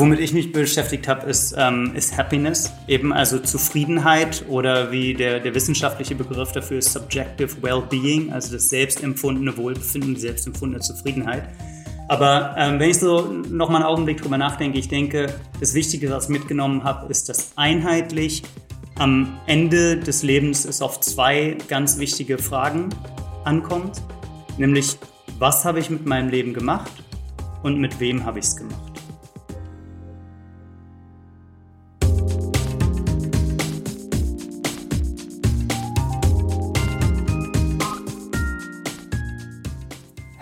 Womit ich mich beschäftigt habe, ist, ähm, ist Happiness, eben also Zufriedenheit oder wie der, der wissenschaftliche Begriff dafür ist Subjective Well-Being, also das selbstempfundene Wohlbefinden, die selbstempfundene Zufriedenheit. Aber ähm, wenn ich so noch mal einen Augenblick drüber nachdenke, ich denke, das Wichtige, was ich mitgenommen habe, ist, dass einheitlich am Ende des Lebens es auf zwei ganz wichtige Fragen ankommt, nämlich was habe ich mit meinem Leben gemacht und mit wem habe ich es gemacht.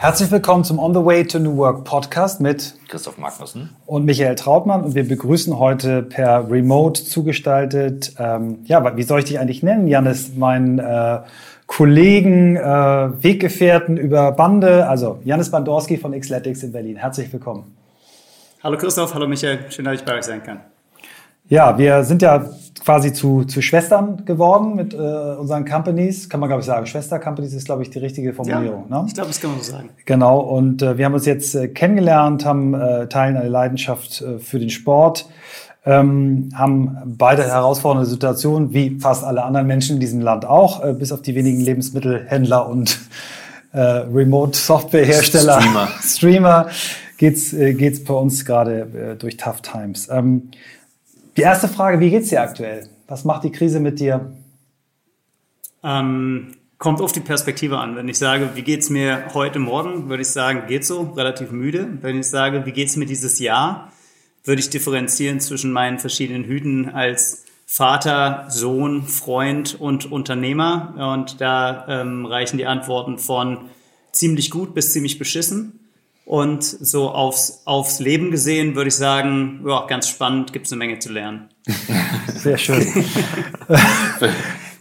Herzlich willkommen zum On the Way to New Work Podcast mit Christoph Magnussen und Michael Trautmann. Und wir begrüßen heute per Remote zugestaltet, ähm, ja, wie soll ich dich eigentlich nennen, Janis, mein äh, Kollegen, äh, Weggefährten über Bande, also Janis Bandorski von Xletics in Berlin. Herzlich willkommen. Hallo Christoph, hallo Michael, schön, dass ich bei euch sein kann. Ja, wir sind ja quasi zu, zu Schwestern geworden mit äh, unseren Companies. Kann man, glaube ich, sagen. Schwester-Companies ist, glaube ich, die richtige Formulierung. Ja, ne? Ich glaube, das kann man so sagen. Genau. Und äh, wir haben uns jetzt äh, kennengelernt, haben äh, teilen eine Leidenschaft äh, für den Sport, ähm, haben beide herausfordernde Situationen, wie fast alle anderen Menschen in diesem Land auch, äh, bis auf die wenigen Lebensmittelhändler und äh, Remote-Software-Hersteller, Streamer, Streamer geht's äh, geht's bei uns gerade äh, durch Tough Times. Ähm, die erste Frage, wie geht's dir aktuell? Was macht die Krise mit dir? Ähm, kommt auf die Perspektive an. Wenn ich sage, wie geht's mir heute Morgen, würde ich sagen, geht so, relativ müde. Wenn ich sage, wie geht's mir dieses Jahr, würde ich differenzieren zwischen meinen verschiedenen Hüten als Vater, Sohn, Freund und Unternehmer. Und da ähm, reichen die Antworten von ziemlich gut bis ziemlich beschissen. Und so aufs, aufs Leben gesehen würde ich sagen, ja, ganz spannend, gibt es eine Menge zu lernen. Sehr schön.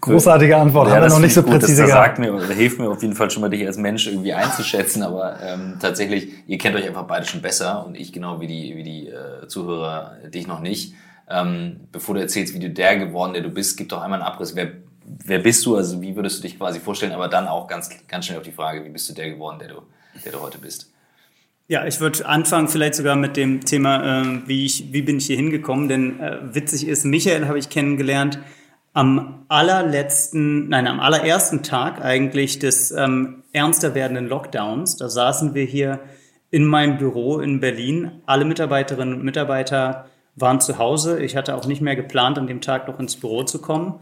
Großartige Antwort, ja, haben wir noch nicht so gut, präzise das, gehabt. sagt mir oder hilft mir auf jeden Fall schon mal, dich als Mensch irgendwie einzuschätzen, aber ähm, tatsächlich, ihr kennt euch einfach beide schon besser und ich genau wie die, wie die äh, Zuhörer dich noch nicht. Ähm, bevor du erzählst, wie du der geworden, der du bist, gib doch einmal einen Abriss. Wer, wer bist du? Also wie würdest du dich quasi vorstellen? Aber dann auch ganz, ganz schnell auf die Frage, wie bist du der geworden, der du, der du heute bist? Ja, ich würde anfangen vielleicht sogar mit dem Thema, äh, wie, ich, wie bin ich hier hingekommen. Denn äh, witzig ist, Michael habe ich kennengelernt am allerletzten, nein, am allerersten Tag eigentlich des ähm, ernster werdenden Lockdowns. Da saßen wir hier in meinem Büro in Berlin. Alle Mitarbeiterinnen und Mitarbeiter waren zu Hause. Ich hatte auch nicht mehr geplant, an dem Tag noch ins Büro zu kommen.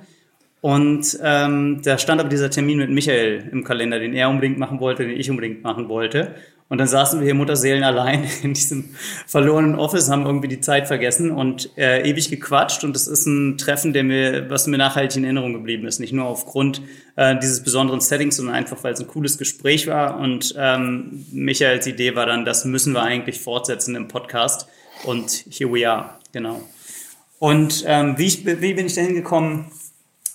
Und ähm, da stand aber dieser Termin mit Michael im Kalender, den er unbedingt machen wollte, den ich unbedingt machen wollte. Und dann saßen wir hier Mutterseelen allein in diesem verlorenen Office, haben irgendwie die Zeit vergessen und äh, ewig gequatscht. Und das ist ein Treffen, der mir, was mir nachhaltig in Erinnerung geblieben ist. Nicht nur aufgrund äh, dieses besonderen Settings, sondern einfach, weil es ein cooles Gespräch war. Und ähm, Michaels Idee war dann, das müssen wir eigentlich fortsetzen im Podcast. Und here we are, genau. Und ähm, wie, ich, wie bin ich dahin gekommen,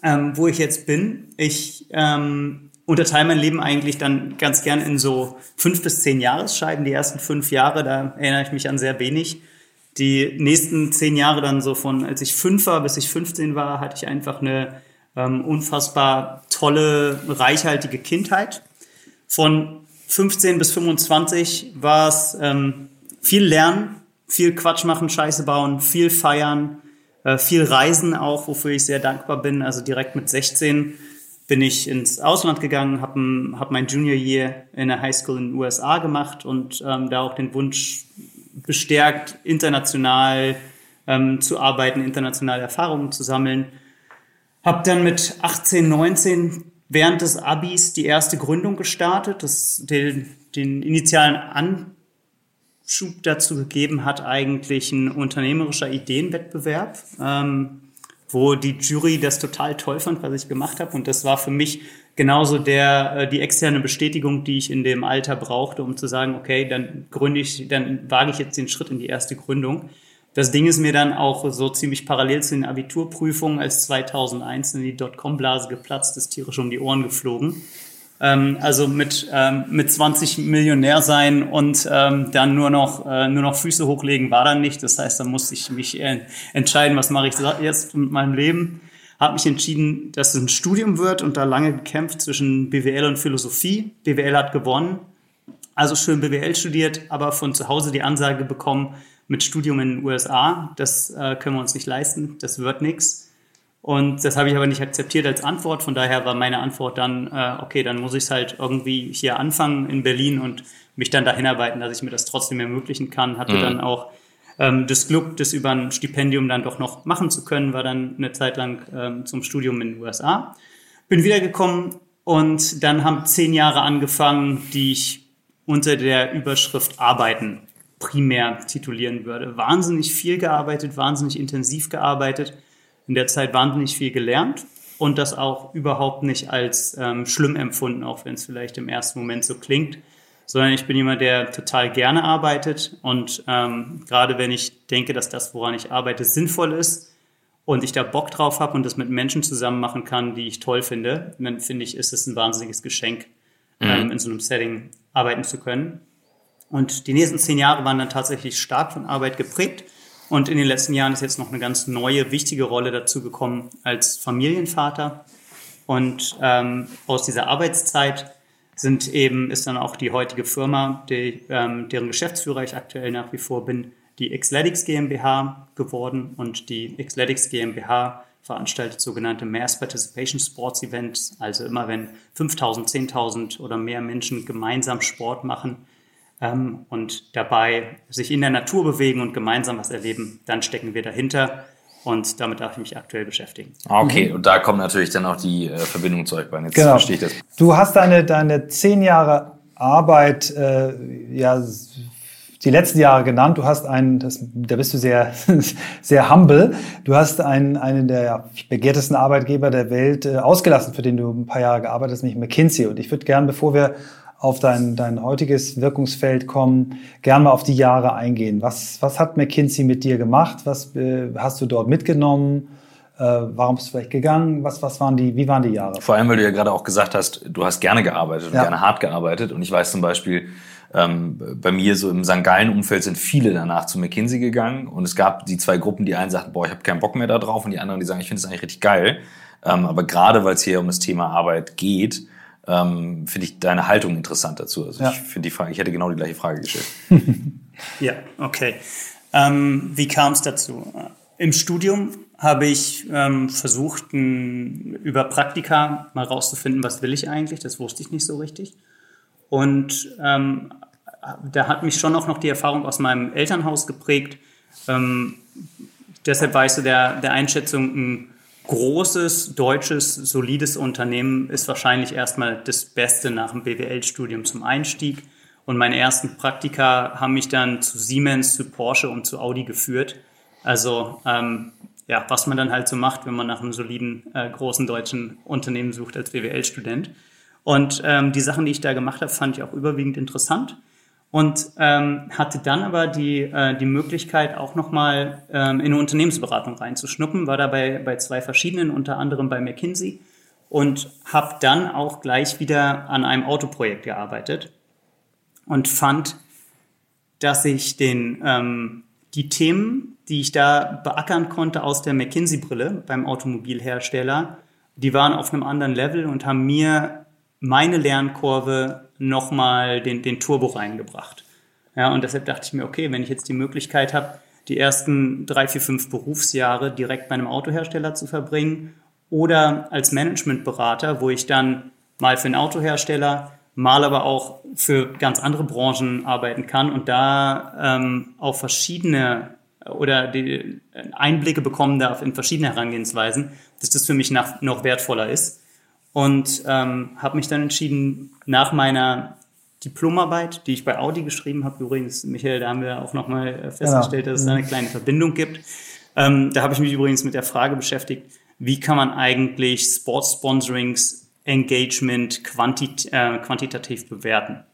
ähm, wo ich jetzt bin? Ich ähm, unterteile mein Leben eigentlich dann ganz gern in so fünf bis zehn Jahresscheiben. Die ersten fünf Jahre, da erinnere ich mich an sehr wenig. Die nächsten zehn Jahre dann so von, als ich fünf war bis ich 15 war, hatte ich einfach eine ähm, unfassbar tolle, reichhaltige Kindheit. Von 15 bis 25 war es ähm, viel Lernen, viel Quatsch machen, Scheiße bauen, viel feiern, äh, viel Reisen auch, wofür ich sehr dankbar bin. Also direkt mit 16 bin ich ins Ausland gegangen, habe hab mein Junior Year in der High School in den USA gemacht und ähm, da auch den Wunsch bestärkt, international ähm, zu arbeiten, internationale Erfahrungen zu sammeln. Habe dann mit 18, 19 während des Abis die erste Gründung gestartet, das den, den initialen Anschub dazu gegeben hat, eigentlich ein unternehmerischer Ideenwettbewerb. Ähm, wo die Jury das total toll fand, was ich gemacht habe. Und das war für mich genauso der, äh, die externe Bestätigung, die ich in dem Alter brauchte, um zu sagen, okay, dann gründe ich, dann wage ich jetzt den Schritt in die erste Gründung. Das Ding ist mir dann auch so ziemlich parallel zu den Abiturprüfungen, als 2001 in die Dotcom-Blase geplatzt ist, tierisch um die Ohren geflogen. Ähm, also mit, ähm, mit 20 Millionär sein und ähm, dann nur noch, äh, nur noch Füße hochlegen war dann nicht. Das heißt, da musste ich mich äh, entscheiden, was mache ich jetzt mit meinem Leben. Habe mich entschieden, dass es ein Studium wird und da lange gekämpft zwischen BWL und Philosophie. BWL hat gewonnen, also schön BWL studiert, aber von zu Hause die Ansage bekommen, mit Studium in den USA, das äh, können wir uns nicht leisten, das wird nichts. Und das habe ich aber nicht akzeptiert als Antwort. Von daher war meine Antwort dann, äh, okay, dann muss ich es halt irgendwie hier anfangen in Berlin und mich dann dahin arbeiten, dass ich mir das trotzdem ermöglichen kann. Hatte mhm. dann auch ähm, das Glück, das über ein Stipendium dann doch noch machen zu können, war dann eine Zeit lang ähm, zum Studium in den USA. Bin wiedergekommen und dann haben zehn Jahre angefangen, die ich unter der Überschrift Arbeiten primär titulieren würde. Wahnsinnig viel gearbeitet, wahnsinnig intensiv gearbeitet, in der Zeit wahnsinnig viel gelernt und das auch überhaupt nicht als ähm, schlimm empfunden, auch wenn es vielleicht im ersten Moment so klingt sondern ich bin jemand, der total gerne arbeitet. Und ähm, gerade wenn ich denke, dass das, woran ich arbeite, sinnvoll ist und ich da Bock drauf habe und das mit Menschen zusammen machen kann, die ich toll finde, dann finde ich, ist es ein wahnsinniges Geschenk, mhm. ähm, in so einem Setting arbeiten zu können. Und die nächsten zehn Jahre waren dann tatsächlich stark von Arbeit geprägt. Und in den letzten Jahren ist jetzt noch eine ganz neue, wichtige Rolle dazu gekommen als Familienvater. Und ähm, aus dieser Arbeitszeit sind eben, ist dann auch die heutige Firma, die, ähm, deren Geschäftsführer ich aktuell nach wie vor bin, die Xletics GmbH geworden und die Xletics GmbH veranstaltet sogenannte Mass Participation Sports Events, also immer wenn 5000, 10.000 oder mehr Menschen gemeinsam Sport machen ähm, und dabei sich in der Natur bewegen und gemeinsam was erleben, dann stecken wir dahinter und damit darf ich mich aktuell beschäftigen. Ah, okay, mhm. und da kommt natürlich dann auch die äh, Verbindung zu euch beiden. Jetzt genau. verstehe ich das. Du hast deine, deine zehn Jahre Arbeit, äh, ja, die letzten Jahre genannt. Du hast einen, das, da bist du sehr, sehr humble. Du hast einen, einen der begehrtesten Arbeitgeber der Welt äh, ausgelassen, für den du ein paar Jahre gearbeitet hast, nämlich McKinsey. Und ich würde gern, bevor wir auf dein, dein heutiges Wirkungsfeld kommen, gern mal auf die Jahre eingehen. Was, was hat McKinsey mit dir gemacht? Was äh, hast du dort mitgenommen? Äh, warum bist du vielleicht gegangen? Was, was waren die, wie waren die Jahre? Vor allem, weil du ja gerade auch gesagt hast, du hast gerne gearbeitet und ja. gerne hart gearbeitet. Und ich weiß zum Beispiel, ähm, bei mir so im St. Gallen-Umfeld sind viele danach zu McKinsey gegangen. Und es gab die zwei Gruppen, die einen sagten, boah, ich habe keinen Bock mehr da drauf. Und die anderen, die sagen, ich finde es eigentlich richtig geil. Ähm, aber gerade, weil es hier um das Thema Arbeit geht, ähm, finde ich deine Haltung interessant dazu. Also ja. ich finde die Frage, ich hätte genau die gleiche Frage gestellt. ja, okay. Ähm, wie kam es dazu? Im Studium habe ich ähm, versucht, ein, über Praktika mal rauszufinden, was will ich eigentlich. Das wusste ich nicht so richtig. Und ähm, da hat mich schon auch noch die Erfahrung aus meinem Elternhaus geprägt. Ähm, deshalb war ich so der, der Einschätzung, ein großes, deutsches, solides Unternehmen ist wahrscheinlich erstmal das Beste nach dem BWL-Studium zum Einstieg. Und meine ersten Praktika haben mich dann zu Siemens, zu Porsche und zu Audi geführt. Also ähm, ja, was man dann halt so macht, wenn man nach einem soliden, äh, großen deutschen Unternehmen sucht als BWL-Student. Und ähm, die Sachen, die ich da gemacht habe, fand ich auch überwiegend interessant und ähm, hatte dann aber die, äh, die Möglichkeit, auch nochmal ähm, in eine Unternehmensberatung reinzuschnuppen, war dabei bei zwei verschiedenen, unter anderem bei McKinsey und habe dann auch gleich wieder an einem Autoprojekt gearbeitet und fand, dass ich den, ähm, die Themen, die ich da beackern konnte aus der McKinsey-Brille beim Automobilhersteller, die waren auf einem anderen Level und haben mir meine Lernkurve nochmal den, den Turbo reingebracht. Ja, und deshalb dachte ich mir, okay, wenn ich jetzt die Möglichkeit habe, die ersten drei, vier, fünf Berufsjahre direkt bei einem Autohersteller zu verbringen oder als Managementberater, wo ich dann mal für einen Autohersteller, mal aber auch für ganz andere Branchen arbeiten kann und da ähm, auf verschiedene oder die Einblicke bekommen darf in verschiedene Herangehensweisen, dass das für mich nach, noch wertvoller ist und ähm, habe mich dann entschieden, nach meiner Diplomarbeit, die ich bei Audi geschrieben habe, übrigens, Michael, da haben wir auch nochmal äh, festgestellt, genau. dass es da eine kleine Verbindung gibt. Ähm, da habe ich mich übrigens mit der Frage beschäftigt, wie kann man eigentlich Sports Sponsorings Engagement quantit äh, quantitativ bewerten?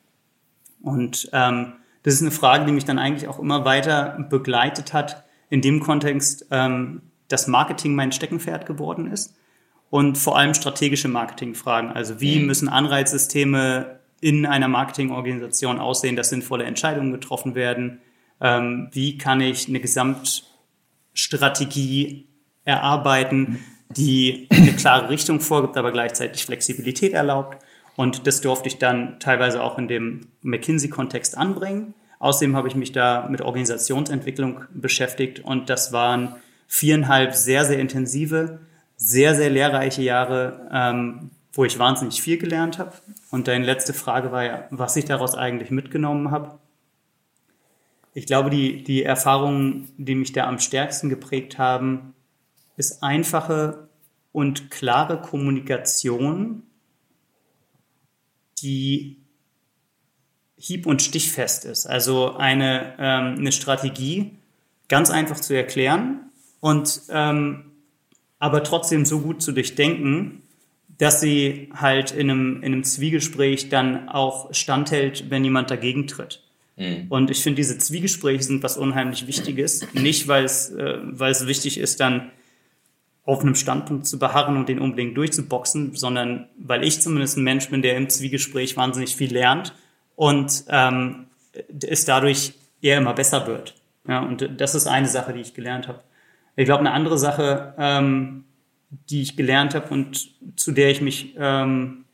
Und ähm, das ist eine Frage, die mich dann eigentlich auch immer weiter begleitet hat, in dem Kontext, ähm, dass Marketing mein Steckenpferd geworden ist und vor allem strategische Marketingfragen. Also wie mhm. müssen Anreizsysteme in einer Marketingorganisation aussehen, dass sinnvolle Entscheidungen getroffen werden? Ähm, wie kann ich eine Gesamtstrategie erarbeiten, die eine klare Richtung vorgibt, aber gleichzeitig Flexibilität erlaubt? Und das durfte ich dann teilweise auch in dem McKinsey-Kontext anbringen, Außerdem habe ich mich da mit Organisationsentwicklung beschäftigt und das waren viereinhalb sehr, sehr intensive, sehr, sehr lehrreiche Jahre, ähm, wo ich wahnsinnig viel gelernt habe. Und deine letzte Frage war ja, was ich daraus eigentlich mitgenommen habe. Ich glaube, die, die Erfahrungen, die mich da am stärksten geprägt haben, ist einfache und klare Kommunikation, die hieb- und stichfest ist. Also eine, ähm, eine Strategie ganz einfach zu erklären und ähm, aber trotzdem so gut zu durchdenken, dass sie halt in einem, in einem Zwiegespräch dann auch standhält, wenn jemand dagegen tritt. Mhm. Und ich finde, diese Zwiegespräche sind was unheimlich Wichtiges. Nicht, weil es, äh, weil es wichtig ist, dann auf einem Standpunkt zu beharren und den unbedingt durchzuboxen, sondern weil ich zumindest ein Mensch bin, der im Zwiegespräch wahnsinnig viel lernt und ähm, es dadurch eher immer besser wird. Ja, und das ist eine Sache, die ich gelernt habe. Ich glaube, eine andere Sache, ähm, die ich gelernt habe und zu der ich mich ähm,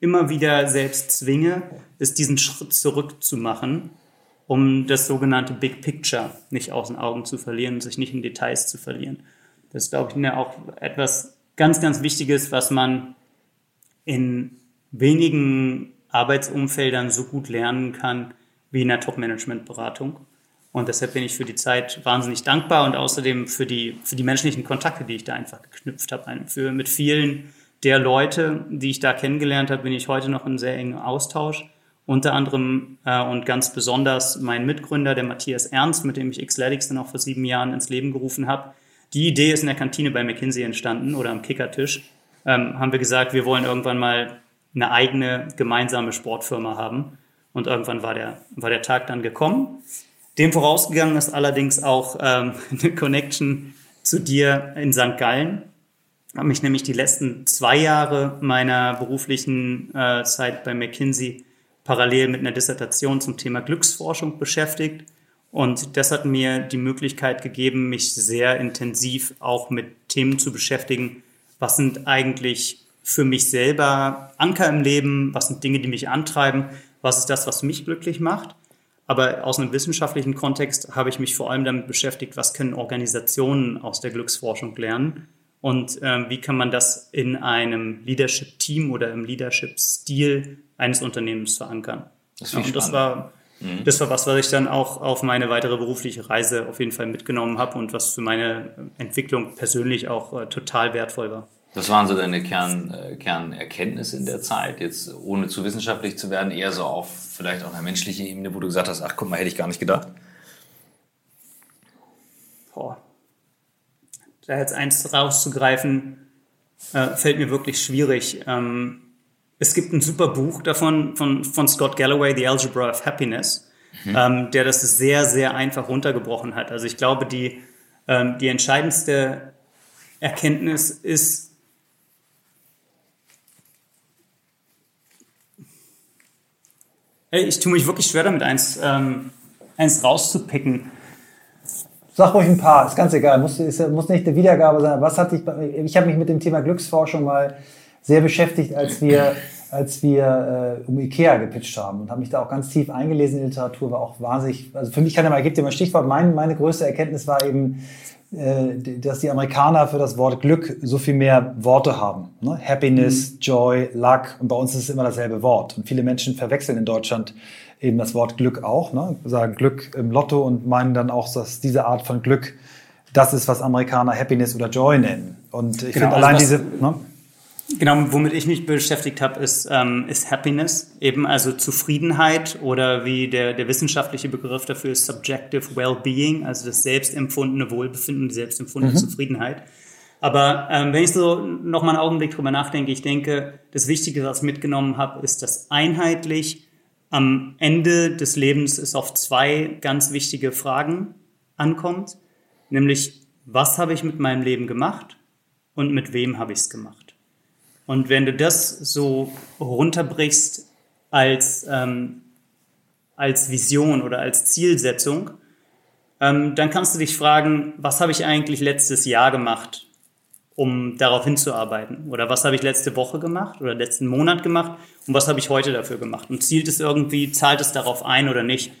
immer wieder selbst zwinge, ist diesen Schritt zurück zu machen, um das sogenannte Big Picture nicht aus den Augen zu verlieren sich nicht in Details zu verlieren. Das ist, glaube ich, auch etwas ganz, ganz Wichtiges, was man in wenigen Arbeitsumfeldern so gut lernen kann wie in der Top-Management-Beratung. Und deshalb bin ich für die Zeit wahnsinnig dankbar und außerdem für die, für die menschlichen Kontakte, die ich da einfach geknüpft habe. Für, mit vielen der Leute, die ich da kennengelernt habe, bin ich heute noch in sehr engem Austausch. Unter anderem äh, und ganz besonders mein Mitgründer, der Matthias Ernst, mit dem ich Xletics dann auch vor sieben Jahren ins Leben gerufen habe. Die Idee ist in der Kantine bei McKinsey entstanden oder am Kickertisch. Ähm, haben wir gesagt, wir wollen irgendwann mal eine eigene gemeinsame Sportfirma haben. Und irgendwann war der, war der Tag dann gekommen. Dem vorausgegangen ist allerdings auch ähm, eine Connection zu dir in St. Gallen. Habe mich nämlich die letzten zwei Jahre meiner beruflichen äh, Zeit bei McKinsey parallel mit einer Dissertation zum Thema Glücksforschung beschäftigt. Und das hat mir die Möglichkeit gegeben, mich sehr intensiv auch mit Themen zu beschäftigen. Was sind eigentlich für mich selber Anker im Leben? Was sind Dinge, die mich antreiben? Was ist das, was mich glücklich macht? Aber aus einem wissenschaftlichen Kontext habe ich mich vor allem damit beschäftigt, was können Organisationen aus der Glücksforschung lernen und ähm, wie kann man das in einem Leadership-Team oder im Leadership-Stil eines Unternehmens verankern. Das, ja, und das war, mhm. das war was, was ich dann auch auf meine weitere berufliche Reise auf jeden Fall mitgenommen habe und was für meine Entwicklung persönlich auch äh, total wertvoll war. Was waren so deine Kern, äh, Kernerkenntnisse in der Zeit? Jetzt ohne zu wissenschaftlich zu werden, eher so auf vielleicht auf einer menschlichen Ebene, wo du gesagt hast, ach guck mal, hätte ich gar nicht gedacht. Boah. Da jetzt eins rauszugreifen, äh, fällt mir wirklich schwierig. Ähm, es gibt ein super Buch davon von, von Scott Galloway, The Algebra of Happiness, mhm. ähm, der das sehr, sehr einfach runtergebrochen hat. Also ich glaube, die, ähm, die entscheidendste Erkenntnis ist, ich tue mich wirklich schwer damit, eins, ähm, eins rauszupicken. Sag ruhig ein paar, ist ganz egal, muss, ist, muss nicht eine Wiedergabe sein. Was hat dich, ich habe mich mit dem Thema Glücksforschung mal sehr beschäftigt, als wir, als wir äh, um Ikea gepitcht haben und habe mich da auch ganz tief eingelesen in die Literatur, war auch wahnsinnig, also für mich kann ich mal, ich gebe dir mal Stichwort, mein, meine größte Erkenntnis war eben, dass die Amerikaner für das Wort Glück so viel mehr Worte haben. Ne? Happiness, mhm. Joy, Luck. Und bei uns ist es immer dasselbe Wort. Und viele Menschen verwechseln in Deutschland eben das Wort Glück auch. Ne? Sagen Glück im Lotto und meinen dann auch, dass diese Art von Glück das ist, was Amerikaner Happiness oder Joy nennen. Und ich genau, finde allein also diese... Ne? Genau, womit ich mich beschäftigt habe, ist, ähm, ist Happiness, eben also Zufriedenheit oder wie der, der wissenschaftliche Begriff dafür ist Subjective Well-Being, also das selbstempfundene Wohlbefinden, die selbstempfundene mhm. Zufriedenheit. Aber ähm, wenn ich so noch mal einen Augenblick drüber nachdenke, ich denke, das Wichtige, was ich mitgenommen habe, ist, dass einheitlich am Ende des Lebens es auf zwei ganz wichtige Fragen ankommt, nämlich was habe ich mit meinem Leben gemacht und mit wem habe ich es gemacht. Und wenn du das so runterbrichst als, ähm, als Vision oder als Zielsetzung, ähm, dann kannst du dich fragen, was habe ich eigentlich letztes Jahr gemacht, um darauf hinzuarbeiten? Oder was habe ich letzte Woche gemacht oder letzten Monat gemacht und was habe ich heute dafür gemacht? Und zielt es irgendwie, zahlt es darauf ein oder nicht?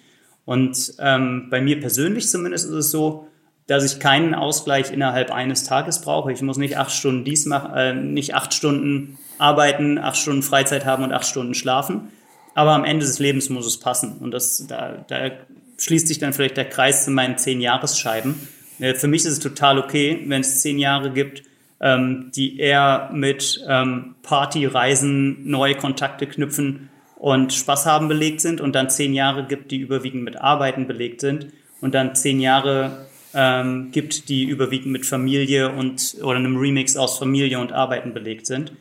Und ähm, bei mir persönlich zumindest ist es so, dass ich keinen Ausgleich innerhalb eines Tages brauche. Ich muss nicht acht Stunden dies machen, äh, nicht acht Stunden arbeiten, acht Stunden Freizeit haben und acht Stunden schlafen. Aber am Ende des Lebens muss es passen. Und das, da, da schließt sich dann vielleicht der Kreis zu meinen zehn Jahresscheiben. Äh, für mich ist es total okay, wenn es zehn Jahre gibt, ähm, die eher mit ähm, Party, Reisen, neue Kontakte knüpfen und Spaß haben belegt sind und dann zehn Jahre gibt, die überwiegend mit Arbeiten belegt sind und dann zehn Jahre ähm, gibt, die überwiegend mit Familie und oder einem Remix aus Familie und Arbeiten belegt sind.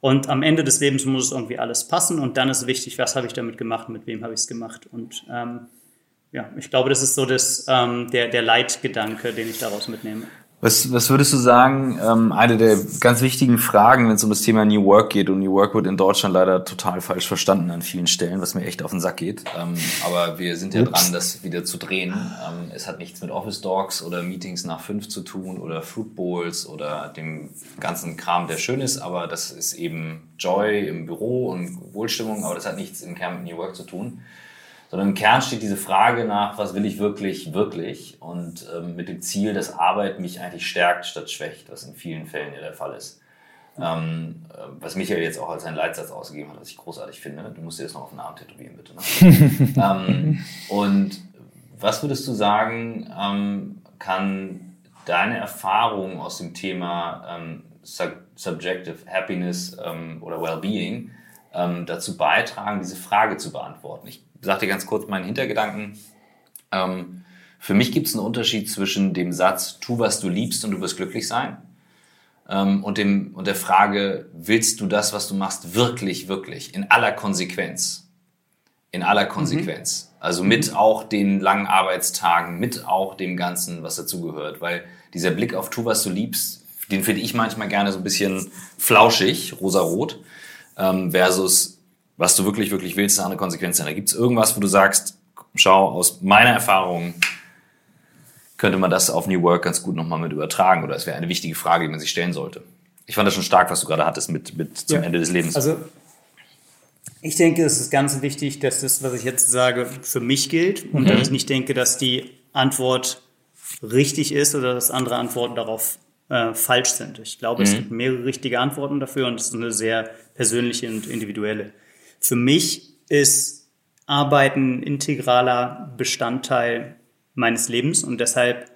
Und am Ende des Lebens muss es irgendwie alles passen und dann ist wichtig, was habe ich damit gemacht, mit wem habe ich es gemacht. Und ähm, ja, ich glaube, das ist so das, ähm, der, der Leitgedanke, den ich daraus mitnehme. Was, was würdest du sagen, ähm, eine der ganz wichtigen Fragen, wenn es um das Thema New Work geht, und New Work wird in Deutschland leider total falsch verstanden an vielen Stellen, was mir echt auf den Sack geht. Ähm, aber wir sind ja Ups. dran, das wieder zu drehen. Ähm, es hat nichts mit Office Dogs oder Meetings nach fünf zu tun oder Fruit Bowls oder dem ganzen Kram, der schön ist, aber das ist eben Joy im Büro und Wohlstimmung, aber das hat nichts im Kern mit New Work zu tun sondern im Kern steht diese Frage nach, was will ich wirklich, wirklich und ähm, mit dem Ziel, dass Arbeit mich eigentlich stärkt statt schwächt, was in vielen Fällen ja der Fall ist. Ähm, äh, was Michael jetzt auch als einen Leitsatz ausgegeben hat, was ich großartig finde. Du musst dir das noch auf den Arm tätowieren, bitte. Ne? ähm, und was würdest du sagen, ähm, kann deine Erfahrung aus dem Thema ähm, Sub Subjective Happiness ähm, oder Wellbeing ähm, dazu beitragen, diese Frage zu beantworten? Ich sag dir ganz kurz meinen Hintergedanken. Ähm, für mich gibt es einen Unterschied zwischen dem Satz, tu, was du liebst und du wirst glücklich sein, ähm, und, dem, und der Frage, willst du das, was du machst, wirklich, wirklich, in aller Konsequenz? In aller mhm. Konsequenz. Mhm. Also mit auch den langen Arbeitstagen, mit auch dem Ganzen, was dazugehört. Weil dieser Blick auf tu, was du liebst, den finde ich manchmal gerne so ein bisschen flauschig, rosarot, ähm, versus was du wirklich, wirklich willst, ist eine Konsequenz sein. Da gibt es irgendwas, wo du sagst, schau, aus meiner Erfahrung könnte man das auf New Work ganz gut nochmal mit übertragen oder es wäre eine wichtige Frage, die man sich stellen sollte. Ich fand das schon stark, was du gerade hattest mit, mit zum ja. Ende des Lebens. Also ich denke, es ist ganz wichtig, dass das, was ich jetzt sage, für mich gilt und mhm. dass ich nicht denke, dass die Antwort richtig ist oder dass andere Antworten darauf äh, falsch sind. Ich glaube, mhm. es gibt mehrere richtige Antworten dafür und es ist eine sehr persönliche und individuelle. Für mich ist Arbeiten integraler Bestandteil meines Lebens und deshalb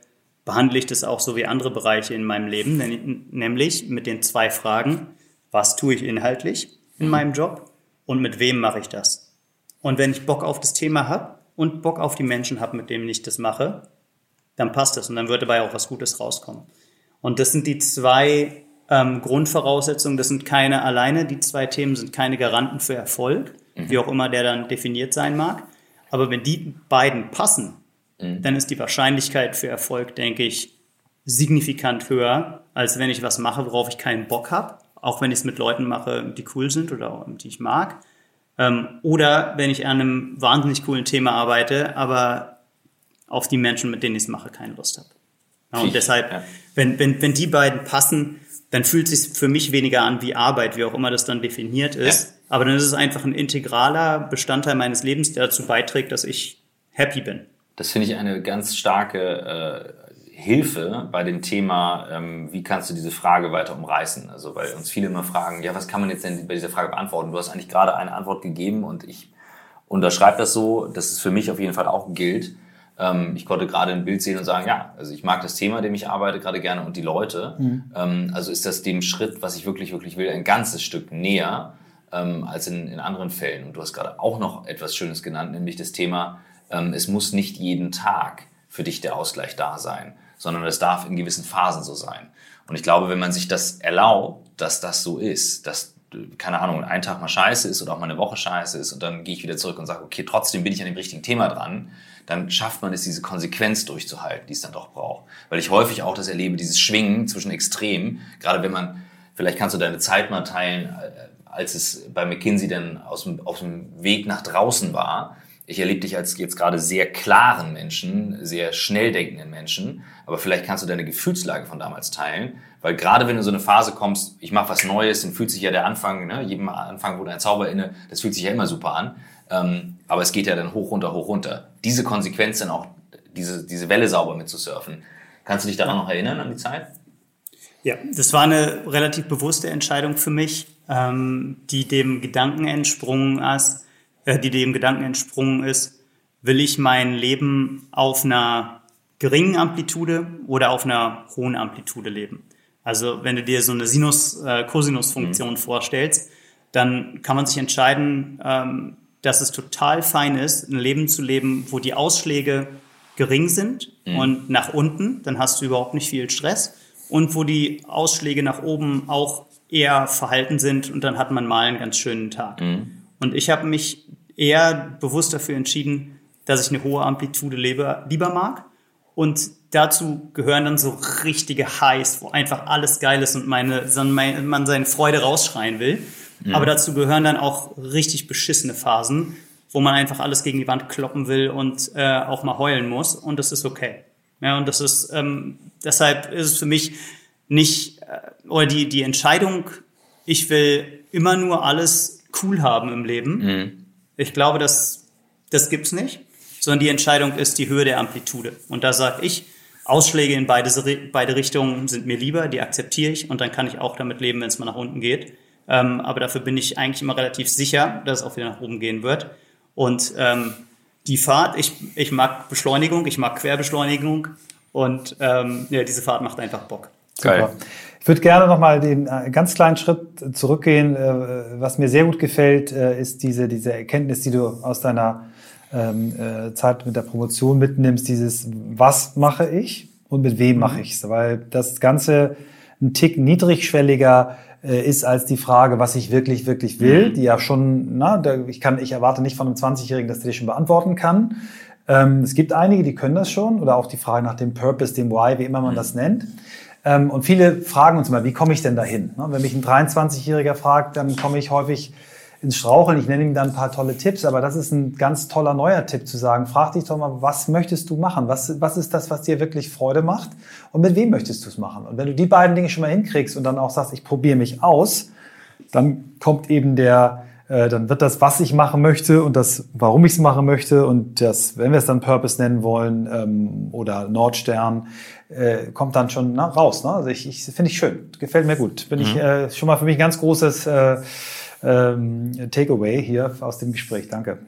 behandle ich das auch so wie andere Bereiche in meinem Leben, nämlich mit den zwei Fragen, was tue ich inhaltlich in meinem Job und mit wem mache ich das? Und wenn ich Bock auf das Thema habe und Bock auf die Menschen habe, mit denen ich das mache, dann passt das und dann wird dabei auch was Gutes rauskommen. Und das sind die zwei ähm, Grundvoraussetzungen. Das sind keine alleine, die zwei Themen sind keine Garanten für Erfolg, mhm. wie auch immer der dann definiert sein mag. Aber wenn die beiden passen, mhm. dann ist die Wahrscheinlichkeit für Erfolg, denke ich, signifikant höher, als wenn ich was mache, worauf ich keinen Bock habe, auch wenn ich es mit Leuten mache, die cool sind oder die ich mag. Ähm, oder wenn ich an einem wahnsinnig coolen Thema arbeite, aber auf die Menschen, mit denen ich es mache, keine Lust habe. Ja, und deshalb, ja. wenn, wenn, wenn die beiden passen, dann fühlt es sich für mich weniger an wie Arbeit, wie auch immer das dann definiert ist. Ja. Aber dann ist es einfach ein integraler Bestandteil meines Lebens, der dazu beiträgt, dass ich happy bin. Das finde ich eine ganz starke äh, Hilfe bei dem Thema, ähm, wie kannst du diese Frage weiter umreißen? Also weil uns viele immer fragen, ja, was kann man jetzt denn bei dieser Frage beantworten? Du hast eigentlich gerade eine Antwort gegeben und ich unterschreibe das so, dass es für mich auf jeden Fall auch gilt. Ähm, ich konnte gerade ein Bild sehen und sagen, ja, also ich mag das Thema, dem ich arbeite, gerade gerne und die Leute. Mhm. Ähm, also ist das dem Schritt, was ich wirklich, wirklich will, ein ganzes Stück näher ähm, als in, in anderen Fällen. Und du hast gerade auch noch etwas Schönes genannt, nämlich das Thema, es muss nicht jeden Tag für dich der Ausgleich da sein, sondern es darf in gewissen Phasen so sein. Und ich glaube, wenn man sich das erlaubt, dass das so ist, dass keine Ahnung, ein Tag mal scheiße ist oder auch mal eine Woche scheiße ist und dann gehe ich wieder zurück und sage, okay, trotzdem bin ich an dem richtigen Thema dran, dann schafft man es, diese Konsequenz durchzuhalten, die es dann doch braucht. Weil ich häufig auch das erlebe, dieses Schwingen zwischen Extremen, gerade wenn man, vielleicht kannst du deine Zeit mal teilen, äh, als es bei McKinsey dann aus dem, auf dem Weg nach draußen war. Ich erlebe dich als jetzt gerade sehr klaren Menschen, sehr schnell denkenden Menschen, aber vielleicht kannst du deine Gefühlslage von damals teilen, weil gerade wenn du in so eine Phase kommst, ich mache was Neues, dann fühlt sich ja der Anfang, ne, jedem Anfang wurde ein Zauber inne, das fühlt sich ja immer super an. Ähm, aber es geht ja dann hoch, runter, hoch, runter. Diese Konsequenz dann auch, diese, diese Welle sauber mitzusurfen. Kannst du dich daran noch erinnern, an die Zeit? Ja, das war eine relativ bewusste Entscheidung für mich, ähm, die dem Gedanken entsprungen ist, äh, die dem Gedanken entsprungen ist, will ich mein Leben auf einer geringen Amplitude oder auf einer hohen Amplitude leben. Also wenn du dir so eine Sinus, äh, Cosinus-Funktion mhm. vorstellst, dann kann man sich entscheiden, ähm, dass es total fein ist, ein Leben zu leben, wo die Ausschläge gering sind mhm. und nach unten, dann hast du überhaupt nicht viel Stress und wo die Ausschläge nach oben auch eher verhalten sind und dann hat man mal einen ganz schönen Tag. Mhm. Und ich habe mich eher bewusst dafür entschieden, dass ich eine hohe Amplitude lebe, lieber mag. Und dazu gehören dann so richtige Highs, wo einfach alles geil ist und meine, man seine Freude rausschreien will. Mhm. Aber dazu gehören dann auch richtig beschissene Phasen, wo man einfach alles gegen die Wand kloppen will und äh, auch mal heulen muss. Und das ist okay. Ja, und das ist, ähm, deshalb ist es für mich nicht, äh, oder die, die Entscheidung, ich will immer nur alles cool haben im Leben. Mhm. Ich glaube, das, das gibt's nicht. Sondern die Entscheidung ist die Höhe der Amplitude. Und da sage ich, Ausschläge in beide, beide Richtungen sind mir lieber, die akzeptiere ich und dann kann ich auch damit leben, wenn es mal nach unten geht. Ähm, aber dafür bin ich eigentlich immer relativ sicher, dass es auch wieder nach oben gehen wird. Und ähm, die Fahrt, ich, ich mag Beschleunigung, ich mag Querbeschleunigung und ähm, ja, diese Fahrt macht einfach Bock. Geil. Super. Ich würde gerne noch mal den äh, ganz kleinen Schritt zurückgehen. Äh, was mir sehr gut gefällt, äh, ist diese, diese Erkenntnis, die du aus deiner ähm, äh, Zeit mit der Promotion mitnimmst, dieses, was mache ich und mit wem mache mhm. ich es? Weil das Ganze ein Tick niedrigschwelliger ist als die Frage, was ich wirklich, wirklich will, mhm. die ja schon, na, ich kann, ich erwarte nicht von einem 20-Jährigen, dass der die schon beantworten kann. Ähm, es gibt einige, die können das schon, oder auch die Frage nach dem Purpose, dem Why, wie immer man mhm. das nennt. Ähm, und viele fragen uns immer, wie komme ich denn dahin? Ne? Wenn mich ein 23-Jähriger fragt, dann komme ich häufig ins Straucheln. Ich nenne ihm dann ein paar tolle Tipps, aber das ist ein ganz toller neuer Tipp zu sagen. Frag dich doch mal, was möchtest du machen? Was, was ist das, was dir wirklich Freude macht? Und mit wem möchtest du es machen? Und wenn du die beiden Dinge schon mal hinkriegst und dann auch sagst, ich probiere mich aus, dann kommt eben der, äh, dann wird das, was ich machen möchte und das, warum ich es machen möchte und das, wenn wir es dann Purpose nennen wollen ähm, oder Nordstern, äh, kommt dann schon na, raus. Ne? Also ich, ich finde ich schön, gefällt mir gut. Bin mhm. ich äh, schon mal für mich ein ganz großes äh, ähm, Takeaway hier aus dem Gespräch. Danke.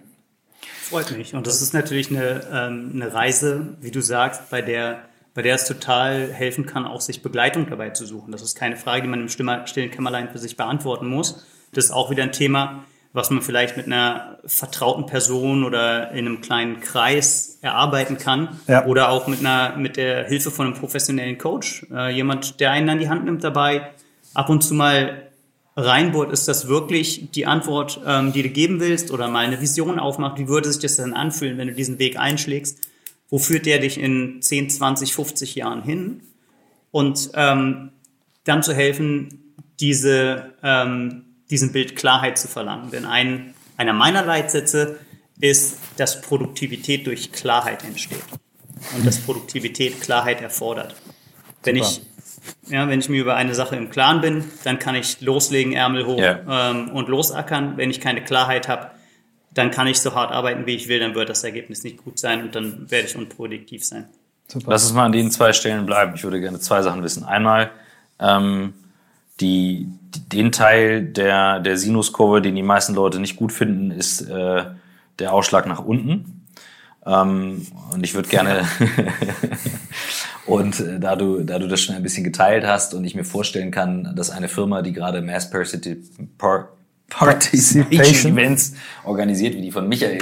Freut mich. Und das ist natürlich eine, ähm, eine Reise, wie du sagst, bei der, bei der es total helfen kann, auch sich Begleitung dabei zu suchen. Das ist keine Frage, die man im stillen Kämmerlein für sich beantworten muss. Das ist auch wieder ein Thema, was man vielleicht mit einer vertrauten Person oder in einem kleinen Kreis erarbeiten kann. Ja. Oder auch mit einer, mit der Hilfe von einem professionellen Coach. Äh, jemand, der einen an die Hand nimmt dabei, ab und zu mal reinbohrt, ist das wirklich die Antwort, ähm, die du geben willst oder mal eine Vision aufmacht? Wie würde sich das dann anfühlen, wenn du diesen Weg einschlägst? Wo führt der dich in 10, 20, 50 Jahren hin? Und ähm, dann zu helfen, diese, ähm, diesem Bild Klarheit zu verlangen. Denn ein, einer meiner Leitsätze ist, dass Produktivität durch Klarheit entsteht. Und dass Produktivität Klarheit erfordert. Wenn ich ja, wenn ich mir über eine Sache im Klaren bin, dann kann ich loslegen, Ärmel hoch yeah. ähm, und losackern. Wenn ich keine Klarheit habe, dann kann ich so hart arbeiten, wie ich will, dann wird das Ergebnis nicht gut sein und dann werde ich unproduktiv sein. Super. Lass uns mal an den zwei Stellen bleiben. Ich würde gerne zwei Sachen wissen. Einmal ähm, die, den Teil der, der Sinuskurve, den die meisten Leute nicht gut finden, ist äh, der Ausschlag nach unten. Ähm, und ich würde gerne Und äh, da du, da du das schon ein bisschen geteilt hast und ich mir vorstellen kann, dass eine Firma, die gerade Mass Participation Events organisiert, wie die von Michael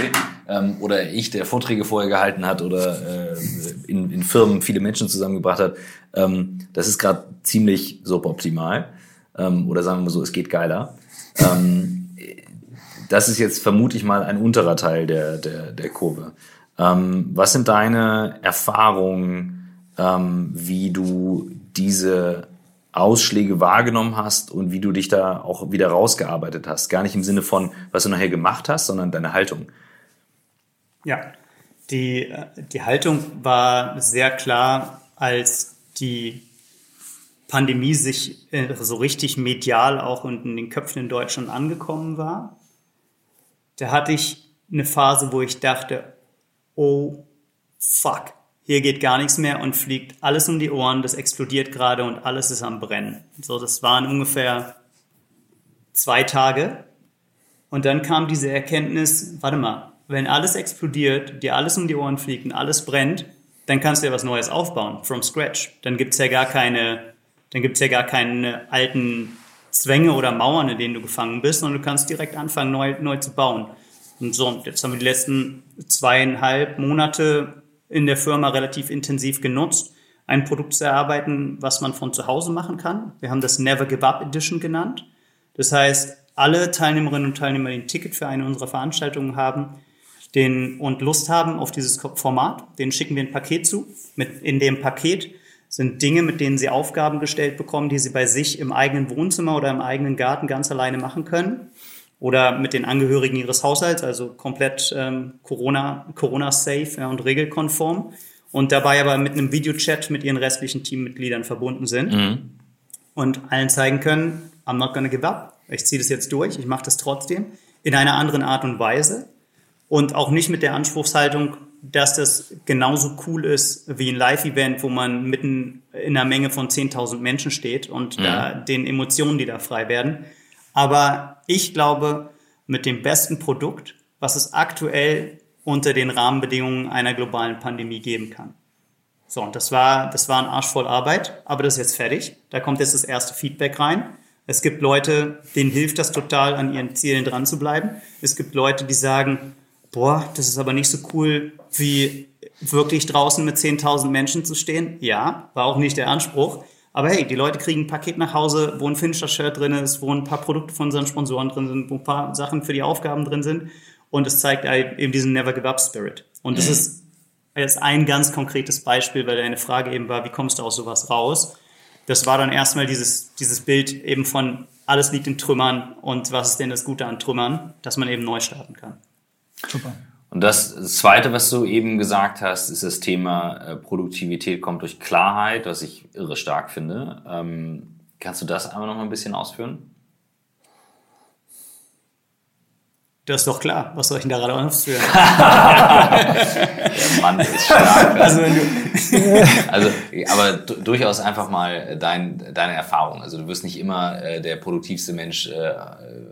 ähm, oder ich, der Vorträge vorher gehalten hat oder äh, in, in Firmen viele Menschen zusammengebracht hat, ähm, das ist gerade ziemlich suboptimal. Ähm, oder sagen wir so, es geht geiler. Ähm, das ist jetzt vermutlich mal ein unterer Teil der, der, der Kurve. Ähm, was sind deine Erfahrungen? ähm, wie du diese Ausschläge wahrgenommen hast und wie du dich da auch wieder rausgearbeitet hast. Gar nicht im Sinne von, was du nachher gemacht hast, sondern deine Haltung. Ja, die, die Haltung war sehr klar, als die Pandemie sich äh, so richtig medial auch in den Köpfen in Deutschland angekommen war. Da hatte ich eine Phase, wo ich dachte, oh fuck, hier geht gar nichts mehr und fliegt alles um die Ohren, das explodiert gerade und alles ist am Brennen. So, das waren ungefähr zwei Tage. Und dann kam diese Erkenntnis, warte mal, wenn alles explodiert, dir alles um die Ohren fliegt und alles brennt, dann kannst du ja was Neues aufbauen, from scratch. Dann gibt's ja gar keine, dann gibt's ja gar keine alten Zwänge oder Mauern, in denen du gefangen bist, sondern du kannst direkt anfangen, neu, neu zu bauen. Und so, jetzt haben wir die letzten zweieinhalb Monate in der Firma relativ intensiv genutzt, ein Produkt zu erarbeiten, was man von zu Hause machen kann. Wir haben das Never Give Up Edition genannt. Das heißt, alle Teilnehmerinnen und Teilnehmer, die ein Ticket für eine unserer Veranstaltungen haben, den und Lust haben auf dieses Format, denen schicken wir ein Paket zu. Mit, in dem Paket sind Dinge, mit denen sie Aufgaben gestellt bekommen, die sie bei sich im eigenen Wohnzimmer oder im eigenen Garten ganz alleine machen können. Oder mit den Angehörigen ihres Haushalts, also komplett ähm, Corona, Corona-safe ja, und regelkonform. Und dabei aber mit einem Videochat mit ihren restlichen Teammitgliedern verbunden sind. Mhm. Und allen zeigen können, I'm not gonna give up. Ich ziehe das jetzt durch, ich mache das trotzdem. In einer anderen Art und Weise und auch nicht mit der Anspruchshaltung, dass das genauso cool ist wie ein Live-Event, wo man mitten in einer Menge von 10.000 Menschen steht und mhm. da den Emotionen, die da frei werden. Aber ich glaube, mit dem besten Produkt, was es aktuell unter den Rahmenbedingungen einer globalen Pandemie geben kann. So, und das war, das war ein Arsch voll Arbeit, aber das ist jetzt fertig. Da kommt jetzt das erste Feedback rein. Es gibt Leute, denen hilft das total, an ihren Zielen dran zu bleiben. Es gibt Leute, die sagen, boah, das ist aber nicht so cool, wie wirklich draußen mit 10.000 Menschen zu stehen. Ja, war auch nicht der Anspruch. Aber hey, die Leute kriegen ein Paket nach Hause, wo ein Finisher-Shirt drin ist, wo ein paar Produkte von unseren Sponsoren drin sind, wo ein paar Sachen für die Aufgaben drin sind. Und es zeigt eben diesen Never Give Up Spirit. Und das mhm. ist jetzt ein ganz konkretes Beispiel, weil deine Frage eben war, wie kommst du aus sowas raus? Das war dann erstmal dieses, dieses Bild eben von alles liegt in Trümmern und was ist denn das Gute an Trümmern, dass man eben neu starten kann. Super. Und das Zweite, was du eben gesagt hast, ist das Thema äh, Produktivität kommt durch Klarheit, was ich irre stark finde. Ähm, kannst du das einmal noch mal ein bisschen ausführen? Das ist doch klar. Was soll ich denn da gerade ausführen? Der Mann ist stark. Also, wenn du also, aber durchaus einfach mal dein, deine Erfahrung. Also du wirst nicht immer äh, der produktivste Mensch äh,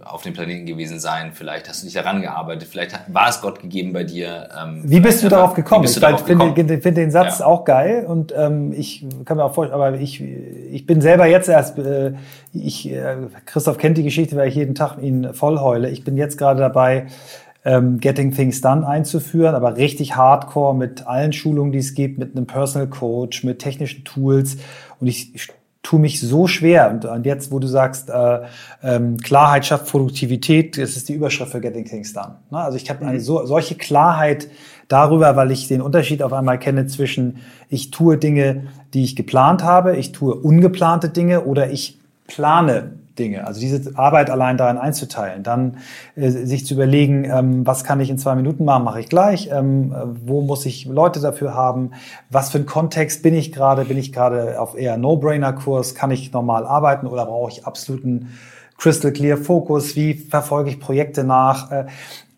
auf dem Planeten gewesen sein. Vielleicht hast du dich daran gearbeitet. Vielleicht war es Gott gegeben bei dir. Ähm, Wie bist du darauf gekommen? ich finde find den Satz ja. auch geil und ähm, ich kann mir auch vorstellen, aber ich, ich bin selber jetzt erst, äh, ich, äh, Christoph kennt die Geschichte, weil ich jeden Tag ihn vollheule. Ich bin jetzt gerade dabei, ähm, Getting Things Done einzuführen, aber richtig hardcore mit allen Schulungen, die es gibt, mit einem Personal Coach, mit technischen Tools. Und ich, ich tue mich so schwer. Und, und jetzt, wo du sagst, äh, ähm, Klarheit schafft Produktivität, das ist die Überschrift für Getting Things Done. Ne? Also ich habe eine mhm. so, solche Klarheit darüber, weil ich den Unterschied auf einmal kenne zwischen, ich tue Dinge, die ich geplant habe, ich tue ungeplante Dinge oder ich plane Dinge. Also diese Arbeit allein darin einzuteilen, dann äh, sich zu überlegen, ähm, was kann ich in zwei Minuten machen, mache ich gleich, ähm, wo muss ich Leute dafür haben, was für ein Kontext bin ich gerade, bin ich gerade auf eher No-Brainer-Kurs, kann ich normal arbeiten oder brauche ich absoluten Crystal Clear Fokus, wie verfolge ich Projekte nach äh,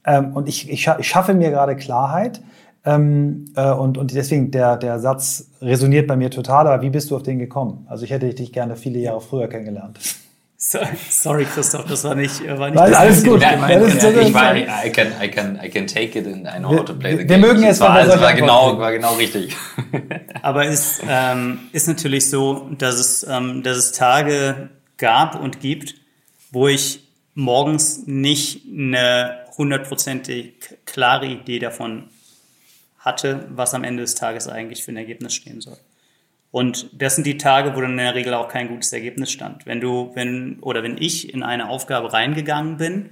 ähm, und ich, ich, ich schaffe mir gerade Klarheit. Ähm, äh, und, und deswegen, der, der Satz resoniert bei mir total, aber wie bist du auf den gekommen? Also ich hätte dich gerne viele Jahre früher kennengelernt. Sorry, Christoph, das war nicht, war nicht Nein, alles gut. Ja, ja, ich war, I can, I can, I can take it and I know how to play the game. Wir mögen es, war, also war genau, war genau richtig. Aber es ähm, ist natürlich so, dass es, ähm, dass es Tage gab und gibt, wo ich morgens nicht eine hundertprozentig klare Idee davon hatte, was am Ende des Tages eigentlich für ein Ergebnis stehen soll. Und das sind die Tage, wo dann in der Regel auch kein gutes Ergebnis stand. Wenn du, wenn, oder wenn ich in eine Aufgabe reingegangen bin,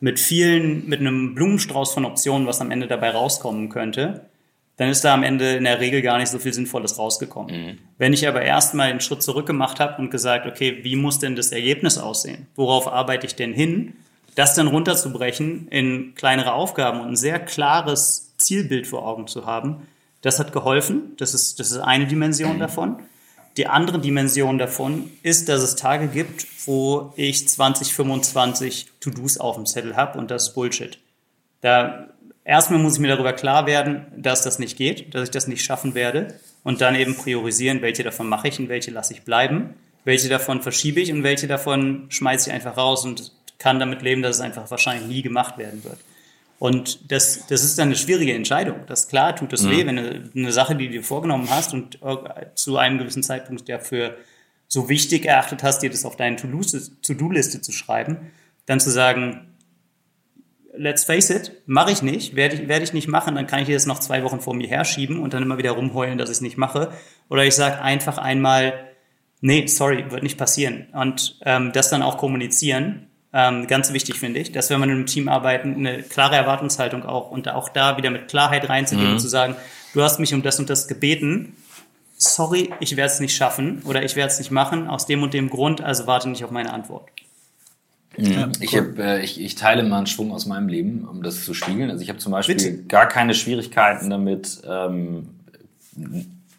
mit vielen, mit einem Blumenstrauß von Optionen, was am Ende dabei rauskommen könnte, dann ist da am Ende in der Regel gar nicht so viel Sinnvolles rausgekommen. Mhm. Wenn ich aber erstmal einen Schritt zurück gemacht habe und gesagt, okay, wie muss denn das Ergebnis aussehen? Worauf arbeite ich denn hin? Das dann runterzubrechen in kleinere Aufgaben und ein sehr klares Zielbild vor Augen zu haben, das hat geholfen. Das ist, das ist eine Dimension davon. Die andere Dimension davon ist, dass es Tage gibt, wo ich 20, 25 To-Dos auf dem Zettel habe und das ist Bullshit. Da erstmal muss ich mir darüber klar werden, dass das nicht geht, dass ich das nicht schaffen werde und dann eben priorisieren, welche davon mache ich und welche lasse ich bleiben, welche davon verschiebe ich und welche davon schmeiße ich einfach raus und kann damit leben, dass es einfach wahrscheinlich nie gemacht werden wird. Und das, das ist dann eine schwierige Entscheidung. Das klar tut es mhm. weh, wenn du eine Sache, die du dir vorgenommen hast und zu einem gewissen Zeitpunkt dafür so wichtig erachtet hast, dir das auf deine To-Do-Liste zu schreiben, dann zu sagen, let's face it, mache ich nicht, werde ich, werde ich nicht machen, dann kann ich das noch zwei Wochen vor mir herschieben und dann immer wieder rumheulen, dass ich es nicht mache. Oder ich sage einfach einmal, nee, sorry, wird nicht passieren. Und ähm, das dann auch kommunizieren, ähm, ganz wichtig finde ich, dass wenn man in einem Team arbeiten, eine klare Erwartungshaltung auch und auch da wieder mit Klarheit reinzugehen mhm. und zu sagen, du hast mich um das und das gebeten, sorry, ich werde es nicht schaffen oder ich werde es nicht machen, aus dem und dem Grund, also warte nicht auf meine Antwort. Mhm. Ja, ich, hab, äh, ich, ich teile mal einen Schwung aus meinem Leben, um das zu spiegeln. Also ich habe zum Beispiel Bitte? gar keine Schwierigkeiten damit, ähm,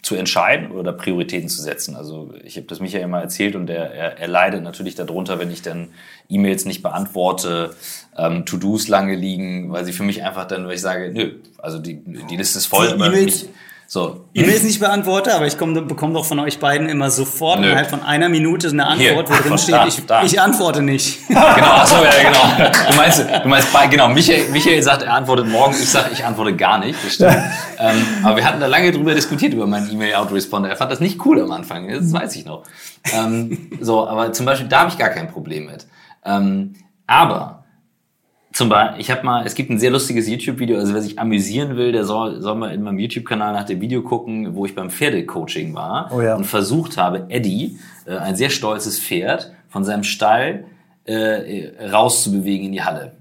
zu entscheiden oder Prioritäten zu setzen. Also ich habe das Michael immer erzählt und er, er, er leidet natürlich darunter, wenn ich dann E-Mails nicht beantworte, ähm, To-Dos lange liegen, weil sie für mich einfach dann, weil ich sage, nö, also die, die Liste ist voll. Die E-Mails so. E-Mails nicht beantworte, aber ich komm, bekomme doch von euch beiden immer sofort Nö. innerhalb von einer Minute eine Antwort, Hier, wo drin steht, ich, ich antworte nicht. genau, achso, ja, genau. Du meinst, du meinst, genau, Michael, Michael sagt, er antwortet morgen, ich sage, ich antworte gar nicht, das stimmt. ähm, aber wir hatten da lange drüber diskutiert, über meinen E-Mail-Autoresponder. Er fand das nicht cool am Anfang, das weiß ich noch. Ähm, so, aber zum Beispiel, da habe ich gar kein Problem mit. Ähm, aber zum Beispiel, ich habe mal, es gibt ein sehr lustiges YouTube-Video, also wer sich amüsieren will, der soll, soll mal in meinem YouTube-Kanal nach dem Video gucken, wo ich beim Pferdecoaching war oh ja. und versucht habe, Eddie, äh, ein sehr stolzes Pferd, von seinem Stall äh, rauszubewegen in die Halle.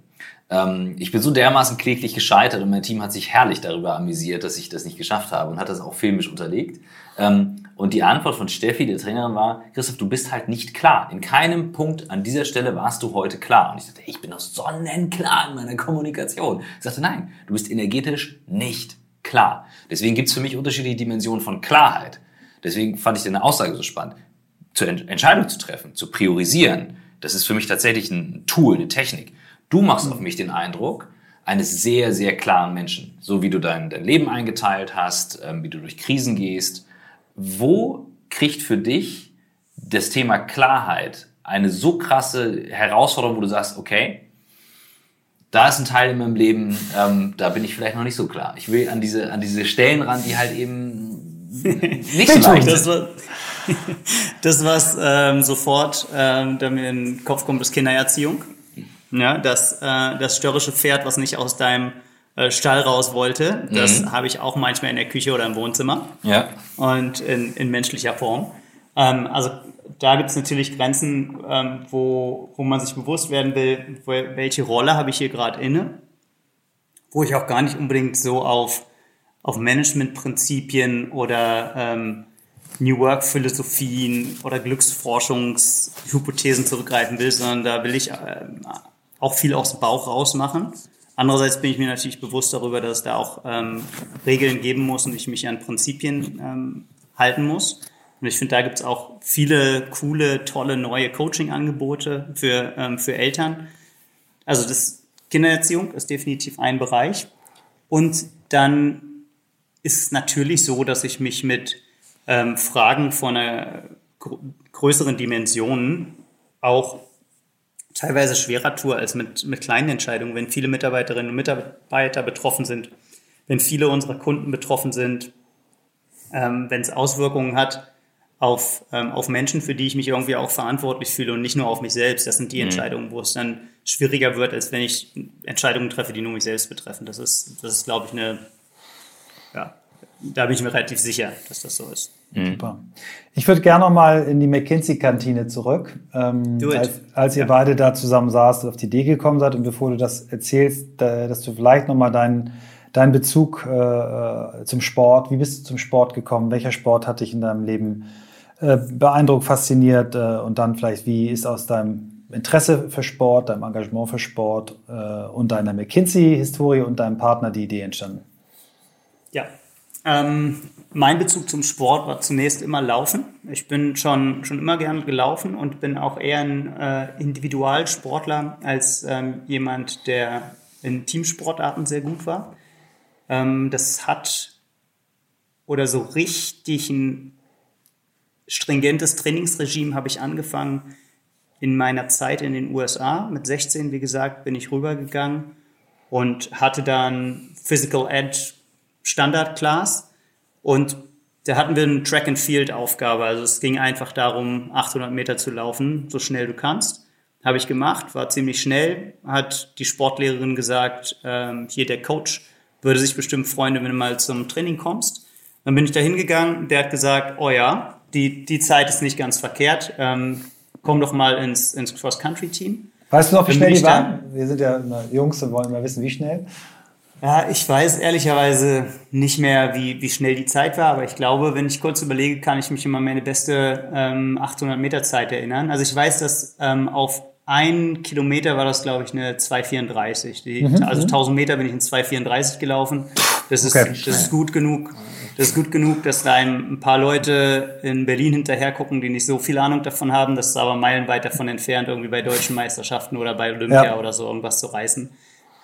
Ähm, ich bin so dermaßen kläglich gescheitert und mein Team hat sich herrlich darüber amüsiert, dass ich das nicht geschafft habe und hat das auch filmisch unterlegt. Ähm, und die Antwort von Steffi, der Trainerin, war, Christoph, du bist halt nicht klar. In keinem Punkt an dieser Stelle warst du heute klar. Und ich sagte, ich bin doch sonnenklar in meiner Kommunikation. Ich sagte, nein, du bist energetisch nicht klar. Deswegen gibt's für mich unterschiedliche Dimensionen von Klarheit. Deswegen fand ich deine Aussage so spannend. Zur Entscheidung zu treffen, zu priorisieren, das ist für mich tatsächlich ein Tool, eine Technik. Du machst auf mich den Eindruck eines sehr, sehr klaren Menschen. So wie du dein, dein Leben eingeteilt hast, ähm, wie du durch Krisen gehst, wo kriegt für dich das Thema Klarheit eine so krasse Herausforderung, wo du sagst, okay, da ist ein Teil in meinem Leben, ähm, da bin ich vielleicht noch nicht so klar. Ich will an diese, an diese Stellen ran, die halt eben nicht so leicht das war, das, was ähm, sofort ähm, da mir in den Kopf kommt, ist Kindererziehung. Ja, das, äh, das störrische Pferd, was nicht aus deinem äh, Stall raus wollte. Das mhm. habe ich auch manchmal in der Küche oder im Wohnzimmer. Ja. Und in, in menschlicher Form. Ähm, also da gibt es natürlich Grenzen, ähm, wo, wo man sich bewusst werden will, wo, welche Rolle habe ich hier gerade inne, wo ich auch gar nicht unbedingt so auf, auf Managementprinzipien oder ähm, New Work-Philosophien oder Glücksforschungshypothesen zurückgreifen will, sondern da will ich äh, auch viel aus dem Bauch rausmachen. Andererseits bin ich mir natürlich bewusst darüber, dass es da auch ähm, Regeln geben muss und ich mich an Prinzipien ähm, halten muss. Und ich finde, da gibt es auch viele coole, tolle neue Coaching-Angebote für, ähm, für Eltern. Also das Kindererziehung ist definitiv ein Bereich. Und dann ist es natürlich so, dass ich mich mit ähm, Fragen von einer gr größeren Dimension auch teilweise schwerer tue als mit, mit kleinen Entscheidungen, wenn viele Mitarbeiterinnen und Mitarbeiter betroffen sind, wenn viele unserer Kunden betroffen sind, ähm, wenn es Auswirkungen hat auf, ähm, auf Menschen, für die ich mich irgendwie auch verantwortlich fühle und nicht nur auf mich selbst. Das sind die mhm. Entscheidungen, wo es dann schwieriger wird, als wenn ich Entscheidungen treffe, die nur mich selbst betreffen. Das ist, das ist glaube ich, eine, ja, da bin ich mir relativ sicher, dass das so ist. Mhm. Super. Ich würde gerne noch mal in die McKinsey-Kantine zurück. Ähm, als, als, ihr ja. beide da zusammen saßt und auf die Idee gekommen seid und bevor du das erzählst, dass du vielleicht noch mal deinen deinen Bezug äh, äh, zum Sport, wie bist du zum Sport gekommen? Welcher Sport hat dich in deinem Leben äh, beeindruckt, fasziniert? Äh, und dann vielleicht, wie ist aus deinem Interesse für Sport, deinem Engagement für Sport äh, und deiner McKinsey-Historie und deinem Partner die Idee entstanden? Ja, ähm, mein Bezug zum Sport war zunächst immer Laufen. Ich bin schon, schon immer gern gelaufen und bin auch eher ein äh, Individualsportler als ähm, jemand, der in Teamsportarten sehr gut war. Ähm, das hat oder so richtig ein stringentes Trainingsregime habe ich angefangen in meiner Zeit in den USA. Mit 16, wie gesagt, bin ich rübergegangen und hatte dann Physical Edge Standard Class und da hatten wir eine Track and Field Aufgabe. Also es ging einfach darum, 800 Meter zu laufen, so schnell du kannst. Habe ich gemacht, war ziemlich schnell. Hat die Sportlehrerin gesagt, ähm, hier der Coach würde sich bestimmt freuen, wenn du mal zum Training kommst. Dann bin ich da hingegangen. Der hat gesagt, oh ja, die, die Zeit ist nicht ganz verkehrt. Ähm, komm doch mal ins, ins Cross-Country-Team. Weißt du noch, wie schnell die waren? Wir sind ja immer Jungs und wollen mal wissen, wie schnell. Ja, ich weiß ehrlicherweise nicht mehr, wie, wie schnell die Zeit war, aber ich glaube, wenn ich kurz überlege, kann ich mich immer an meine beste ähm, 800 Meter Zeit erinnern. Also ich weiß, dass ähm, auf ein Kilometer war das, glaube ich, eine 2,34. Die, mhm. Also 1000 mhm. Meter bin ich in 2,34 gelaufen. Das ist, okay. das ist gut genug. Das ist gut genug, dass da ein paar Leute in Berlin hinterher gucken, die nicht so viel Ahnung davon haben. Das ist aber meilenweit davon entfernt, irgendwie bei deutschen Meisterschaften oder bei Olympia ja. oder so irgendwas zu reißen.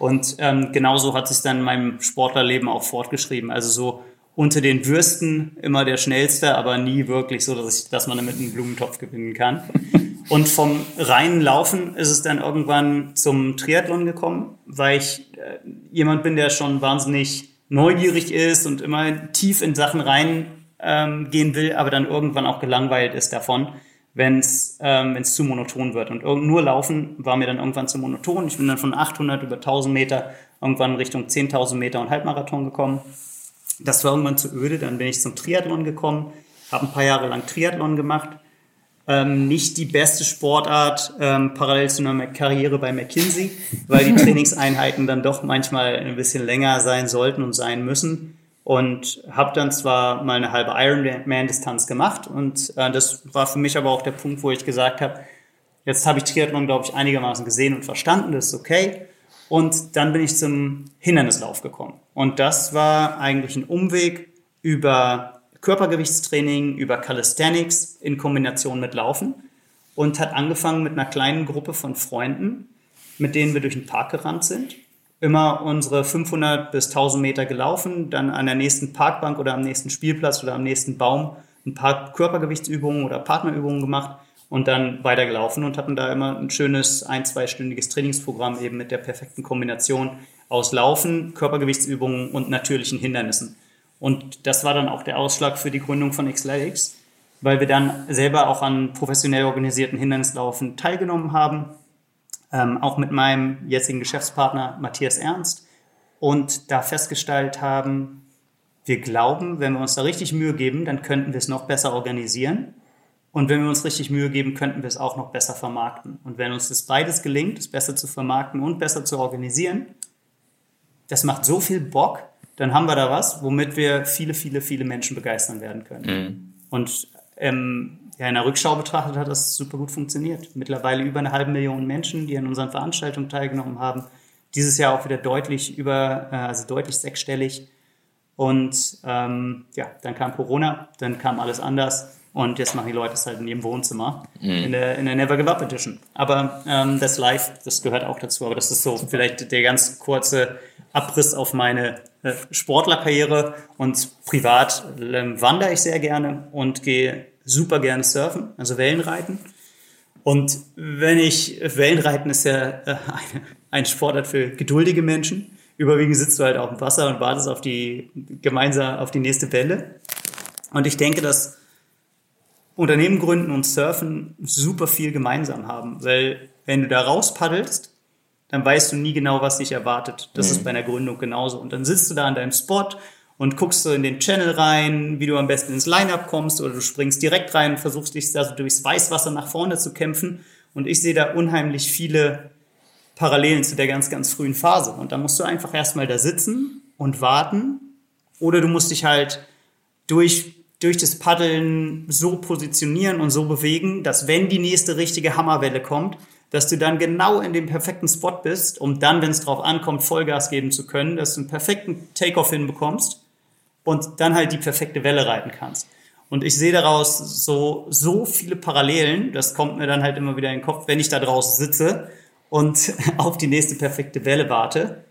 Und ähm, genauso hat sich dann in meinem Sportlerleben auch fortgeschrieben. Also so unter den Würsten immer der schnellste, aber nie wirklich so, dass, ich, dass man damit einen Blumentopf gewinnen kann. Und vom reinen Laufen ist es dann irgendwann zum Triathlon gekommen, weil ich äh, jemand bin, der schon wahnsinnig neugierig ist und immer tief in Sachen rein ähm, gehen will, aber dann irgendwann auch gelangweilt ist davon wenn es ähm, zu monoton wird. Und nur Laufen war mir dann irgendwann zu monoton. Ich bin dann von 800 über 1000 Meter irgendwann Richtung 10.000 Meter und Halbmarathon gekommen. Das war irgendwann zu öde. Dann bin ich zum Triathlon gekommen, habe ein paar Jahre lang Triathlon gemacht. Ähm, nicht die beste Sportart ähm, parallel zu einer Karriere bei McKinsey, weil die Trainingseinheiten dann doch manchmal ein bisschen länger sein sollten und sein müssen und habe dann zwar mal eine halbe Ironman-Distanz gemacht und äh, das war für mich aber auch der Punkt, wo ich gesagt habe, jetzt habe ich Triathlon, glaube ich, einigermaßen gesehen und verstanden, das ist okay. Und dann bin ich zum Hindernislauf gekommen. Und das war eigentlich ein Umweg über Körpergewichtstraining, über Calisthenics in Kombination mit Laufen und hat angefangen mit einer kleinen Gruppe von Freunden, mit denen wir durch den Park gerannt sind immer unsere 500 bis 1000 Meter gelaufen, dann an der nächsten Parkbank oder am nächsten Spielplatz oder am nächsten Baum ein paar Körpergewichtsübungen oder Partnerübungen gemacht und dann weitergelaufen und hatten da immer ein schönes ein-, zweistündiges Trainingsprogramm eben mit der perfekten Kombination aus Laufen, Körpergewichtsübungen und natürlichen Hindernissen. Und das war dann auch der Ausschlag für die Gründung von Xletics, weil wir dann selber auch an professionell organisierten Hindernislaufen teilgenommen haben ähm, auch mit meinem jetzigen Geschäftspartner Matthias Ernst und da festgestellt haben, wir glauben, wenn wir uns da richtig Mühe geben, dann könnten wir es noch besser organisieren. Und wenn wir uns richtig Mühe geben, könnten wir es auch noch besser vermarkten. Und wenn uns das beides gelingt, es besser zu vermarkten und besser zu organisieren, das macht so viel Bock, dann haben wir da was, womit wir viele, viele, viele Menschen begeistern werden können. Mhm. Und ähm, ja, in der Rückschau betrachtet hat das super gut funktioniert. Mittlerweile über eine halbe Million Menschen, die an unseren Veranstaltungen teilgenommen haben. Dieses Jahr auch wieder deutlich über, äh, also deutlich sechsstellig. Und ähm, ja, dann kam Corona, dann kam alles anders. Und jetzt machen die Leute es halt in ihrem Wohnzimmer, mhm. in, der, in der Never Give Up Edition. Aber ähm, das Live, das gehört auch dazu. Aber das ist so vielleicht der ganz kurze Abriss auf meine äh, Sportlerkarriere. Und privat äh, wandere ich sehr gerne und gehe super gerne surfen, also Wellenreiten. Und wenn ich, Wellenreiten ist ja äh, eine, ein Sportart für geduldige Menschen. Überwiegend sitzt du halt auf dem Wasser und wartest auf die, gemeinsam auf die nächste Welle. Und ich denke, dass Unternehmen gründen und Surfen super viel gemeinsam haben, weil wenn du da raus paddelst, dann weißt du nie genau, was dich erwartet. Das mhm. ist bei einer Gründung genauso. Und dann sitzt du da an deinem Spot und guckst du in den Channel rein, wie du am besten ins Lineup kommst oder du springst direkt rein und versuchst dich also durchs Weißwasser nach vorne zu kämpfen. Und ich sehe da unheimlich viele Parallelen zu der ganz, ganz frühen Phase. Und da musst du einfach erstmal da sitzen und warten. Oder du musst dich halt durch, durch das Paddeln so positionieren und so bewegen, dass wenn die nächste richtige Hammerwelle kommt, dass du dann genau in dem perfekten Spot bist, um dann, wenn es drauf ankommt, Vollgas geben zu können, dass du einen perfekten Takeoff hinbekommst und dann halt die perfekte Welle reiten kannst. Und ich sehe daraus so, so viele Parallelen, das kommt mir dann halt immer wieder in den Kopf, wenn ich da draußen sitze und auf die nächste perfekte Welle warte.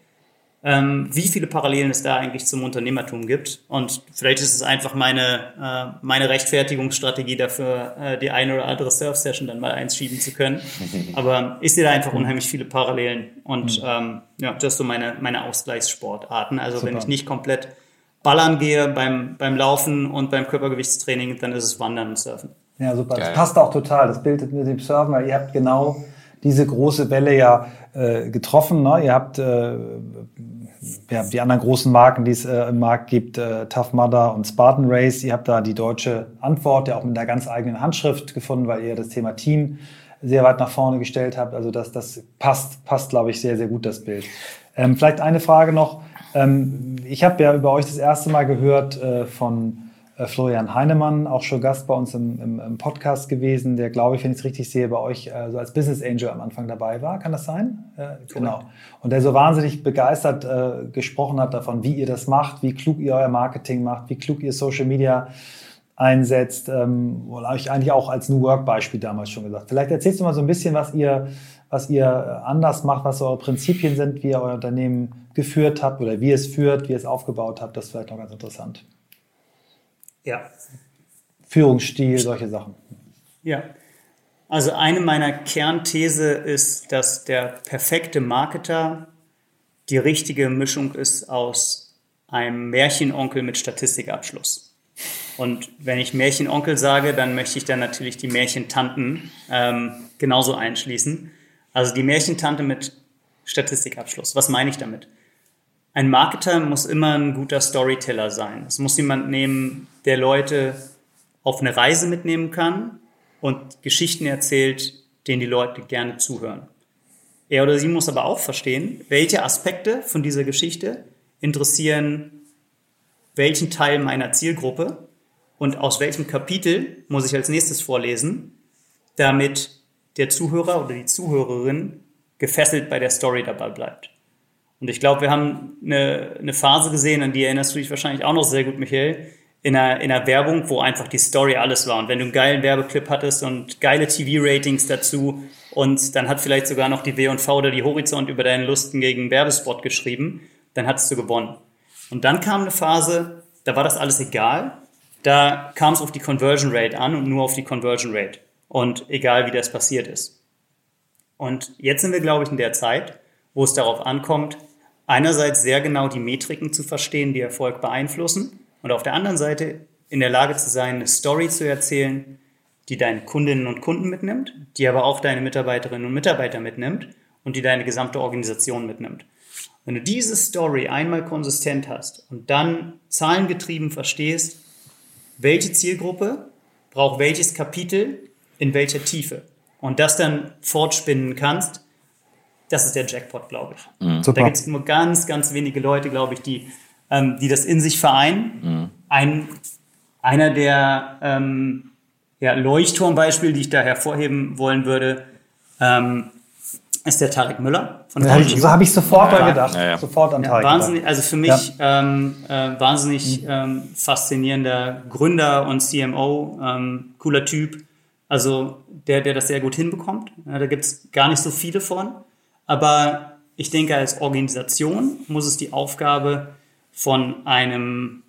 ähm, wie viele Parallelen es da eigentlich zum Unternehmertum gibt. Und vielleicht ist es einfach meine, äh, meine Rechtfertigungsstrategie dafür, äh, die eine oder andere Surf-Session dann mal eins schieben zu können. Aber ich sehe da einfach unheimlich viele Parallelen. Und ähm, ja, das ist so meine, meine Ausgleichssportarten. Also Super. wenn ich nicht komplett ballern gehe beim, beim Laufen und beim Körpergewichtstraining, dann ist es Wandern und Surfen. Ja, super. Geil. Das passt auch total. Das bildet mit dem Surfen, weil ihr habt genau diese große Welle ja äh, getroffen. Ne? Ihr habt äh, ja, die anderen großen Marken, die es äh, im Markt gibt, äh, Tough Mudder und Spartan Race. Ihr habt da die deutsche Antwort ja auch mit einer ganz eigenen Handschrift gefunden, weil ihr das Thema Team sehr weit nach vorne gestellt habt. Also das, das passt, passt, glaube ich, sehr, sehr gut, das Bild. Ähm, vielleicht eine Frage noch. Ähm, ich habe ja über euch das erste Mal gehört äh, von äh, Florian Heinemann, auch schon Gast bei uns im, im, im Podcast gewesen, der, glaube ich, wenn ich es richtig sehe, bei euch äh, so als Business Angel am Anfang dabei war. Kann das sein? Äh, genau. Und der so wahnsinnig begeistert äh, gesprochen hat davon, wie ihr das macht, wie klug ihr euer Marketing macht, wie klug ihr Social Media einsetzt. Ähm, habe ich eigentlich auch als New Work Beispiel damals schon gesagt. Vielleicht erzählst du mal so ein bisschen, was ihr, was ihr anders macht, was eure Prinzipien sind, wie ihr euer Unternehmen geführt habt oder wie es führt, wie ihr es aufgebaut habt. Das ist vielleicht noch ganz interessant. Ja. Führungsstil, solche Sachen. Ja. Also eine meiner Kernthese ist, dass der perfekte Marketer die richtige Mischung ist aus einem Märchenonkel mit Statistikabschluss. Und wenn ich Märchenonkel sage, dann möchte ich dann natürlich die Märchentanten ähm, genauso einschließen. Also die Märchentante mit Statistikabschluss. Was meine ich damit? Ein Marketer muss immer ein guter Storyteller sein. Es muss jemand nehmen, der Leute auf eine Reise mitnehmen kann und Geschichten erzählt, denen die Leute gerne zuhören. Er oder sie muss aber auch verstehen, welche Aspekte von dieser Geschichte interessieren welchen Teil meiner Zielgruppe und aus welchem Kapitel muss ich als nächstes vorlesen, damit der Zuhörer oder die Zuhörerin gefesselt bei der Story dabei bleibt. Und ich glaube, wir haben eine, eine Phase gesehen, an die erinnerst du dich wahrscheinlich auch noch sehr gut, Michael, in einer, in einer Werbung, wo einfach die Story alles war. Und wenn du einen geilen Werbeclip hattest und geile TV-Ratings dazu und dann hat vielleicht sogar noch die W&V oder die Horizont über deinen Lusten gegen Werbespot geschrieben, dann hattest du gewonnen. Und dann kam eine Phase, da war das alles egal. Da kam es auf die Conversion Rate an und nur auf die Conversion Rate. Und egal, wie das passiert ist. Und jetzt sind wir, glaube ich, in der Zeit, wo es darauf ankommt, einerseits sehr genau die Metriken zu verstehen, die Erfolg beeinflussen und auf der anderen Seite in der Lage zu sein, eine Story zu erzählen, die deine Kundinnen und Kunden mitnimmt, die aber auch deine Mitarbeiterinnen und Mitarbeiter mitnimmt und die deine gesamte Organisation mitnimmt. Wenn du diese Story einmal konsistent hast und dann zahlengetrieben verstehst, welche Zielgruppe braucht welches Kapitel in welcher Tiefe und das dann fortspinnen kannst, das ist der Jackpot, glaube ich. Mhm. Da gibt es nur ganz, ganz wenige Leute, glaube ich, die, ähm, die das in sich vereinen. Mhm. Ein, einer der ähm, ja, Leuchtturmbeispiele, die ich da hervorheben wollen würde, ähm, ist der Tarek Müller von ja, So habe ich sofort ja, gedacht. Ja, ja. Sofort an Tarek. wahnsinnig, also für mich ähm, äh, wahnsinnig mhm. ähm, faszinierender Gründer und CMO, ähm, cooler Typ. Also der, der das sehr gut hinbekommt. da gibt es gar nicht so viele von. Aber ich denke, als Organisation muss es die Aufgabe von einem,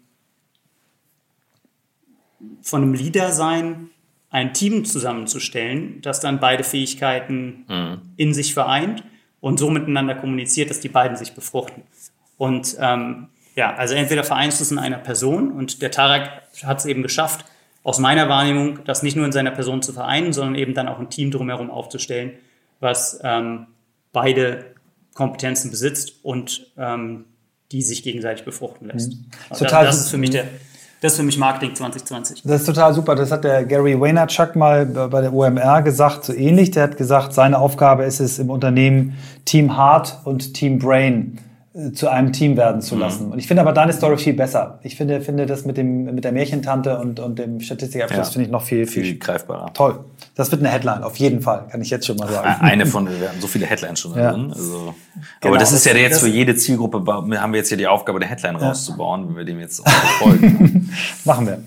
von einem Leader sein, ein Team zusammenzustellen, das dann beide Fähigkeiten mhm. in sich vereint und so miteinander kommuniziert, dass die beiden sich befruchten. Und ähm, ja, also entweder vereinst du es in einer Person und der Tarek hat es eben geschafft, aus meiner Wahrnehmung, das nicht nur in seiner Person zu vereinen, sondern eben dann auch ein Team drumherum aufzustellen, was ähm, beide Kompetenzen besitzt und ähm, die sich gegenseitig befruchten lässt. Mhm. Also total das, das ist für mich der, das ist für mich Marketing 2020. Das ist total super. Das hat der Gary Vaynerchuk mal bei der OMR gesagt, so ähnlich. Der hat gesagt, seine Aufgabe ist es im Unternehmen Team Heart und Team Brain zu einem Team werden zu mhm. lassen. Mhm. Und ich finde aber deine Story viel besser. Ich finde, finde das mit dem mit der Märchentante und, und dem Statistikabschluss ja. finde ich noch viel, viel, viel greifbarer. Toll. Das wird eine Headline, auf jeden Fall, kann ich jetzt schon mal sagen. Eine von, wir haben so viele Headlines schon ja. drin. Also, genau, aber das ist ja jetzt für jede Zielgruppe, haben wir jetzt hier die Aufgabe, eine Headline ja. rauszubauen, wenn wir dem jetzt folgen. Machen wir.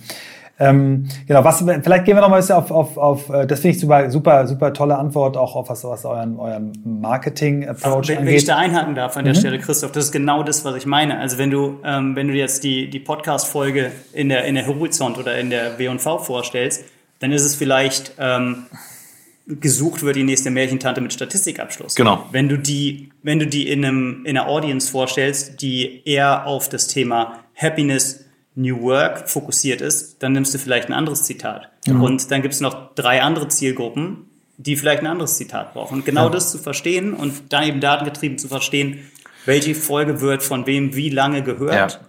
Ähm, genau, was, vielleicht gehen wir noch mal ein bisschen auf, auf, auf äh, das finde ich super, super, super tolle Antwort, auch auf was, was euren, euren Marketing-Approach wenn, angeht. wenn ich da einhaken darf an der mhm. Stelle, Christoph, das ist genau das, was ich meine. Also wenn du, ähm, wenn du jetzt die, die Podcast-Folge in der, in der Horizont oder in der W&V vorstellst, dann ist es vielleicht ähm, gesucht wird die nächste Märchentante mit Statistikabschluss. Genau. Wenn du die, wenn du die in einem in einer Audience vorstellst, die eher auf das Thema Happiness, New Work fokussiert ist, dann nimmst du vielleicht ein anderes Zitat. Mhm. Und dann gibt es noch drei andere Zielgruppen, die vielleicht ein anderes Zitat brauchen. Und genau ja. das zu verstehen und dann eben datengetrieben zu verstehen, welche Folge wird von wem wie lange gehört. Ja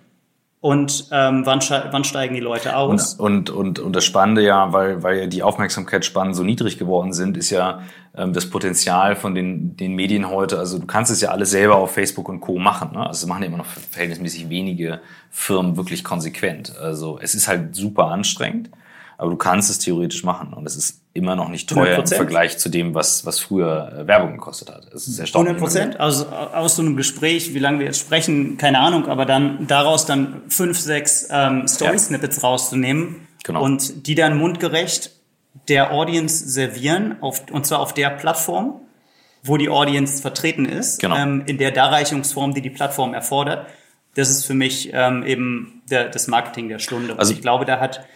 und ähm, wann, wann steigen die Leute aus? Und, und, und, und das Spannende ja, weil, weil die Aufmerksamkeitsspannen so niedrig geworden sind, ist ja ähm, das Potenzial von den, den Medien heute. Also du kannst es ja alles selber auf Facebook und Co. machen. Ne? Also machen ja immer noch verhältnismäßig wenige Firmen wirklich konsequent. Also es ist halt super anstrengend aber du kannst es theoretisch machen und es ist immer noch nicht teuer 100%. im Vergleich zu dem, was, was früher äh, Werbung gekostet hat. Es ist erstaunlich. 100 Prozent. Also aus so einem Gespräch, wie lange wir jetzt sprechen, keine Ahnung, aber dann daraus dann fünf, sechs ähm, Story-Snippets ja. rauszunehmen genau. und die dann mundgerecht der Audience servieren, auf, und zwar auf der Plattform, wo die Audience vertreten ist, genau. ähm, in der Darreichungsform, die die Plattform erfordert. Das ist für mich ähm, eben der, das Marketing der Stunde. Also und ich glaube, da hat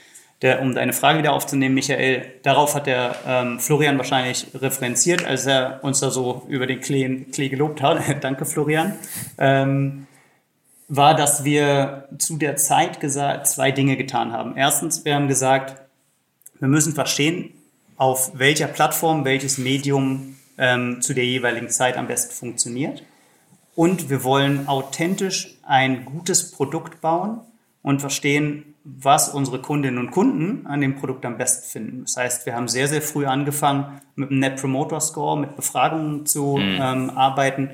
der, um deine Frage wieder aufzunehmen, Michael, darauf hat der ähm, Florian wahrscheinlich referenziert, als er uns da so über den Klee, Klee gelobt hat. Danke, Florian. Ähm, war, dass wir zu der Zeit gesagt, zwei Dinge getan haben. Erstens, wir haben gesagt, wir müssen verstehen, auf welcher Plattform welches Medium ähm, zu der jeweiligen Zeit am besten funktioniert. Und wir wollen authentisch ein gutes Produkt bauen und verstehen, was unsere Kundinnen und Kunden an dem Produkt am besten finden. Das heißt, wir haben sehr, sehr früh angefangen, mit einem Net Promoter Score, mit Befragungen zu mhm. ähm, arbeiten.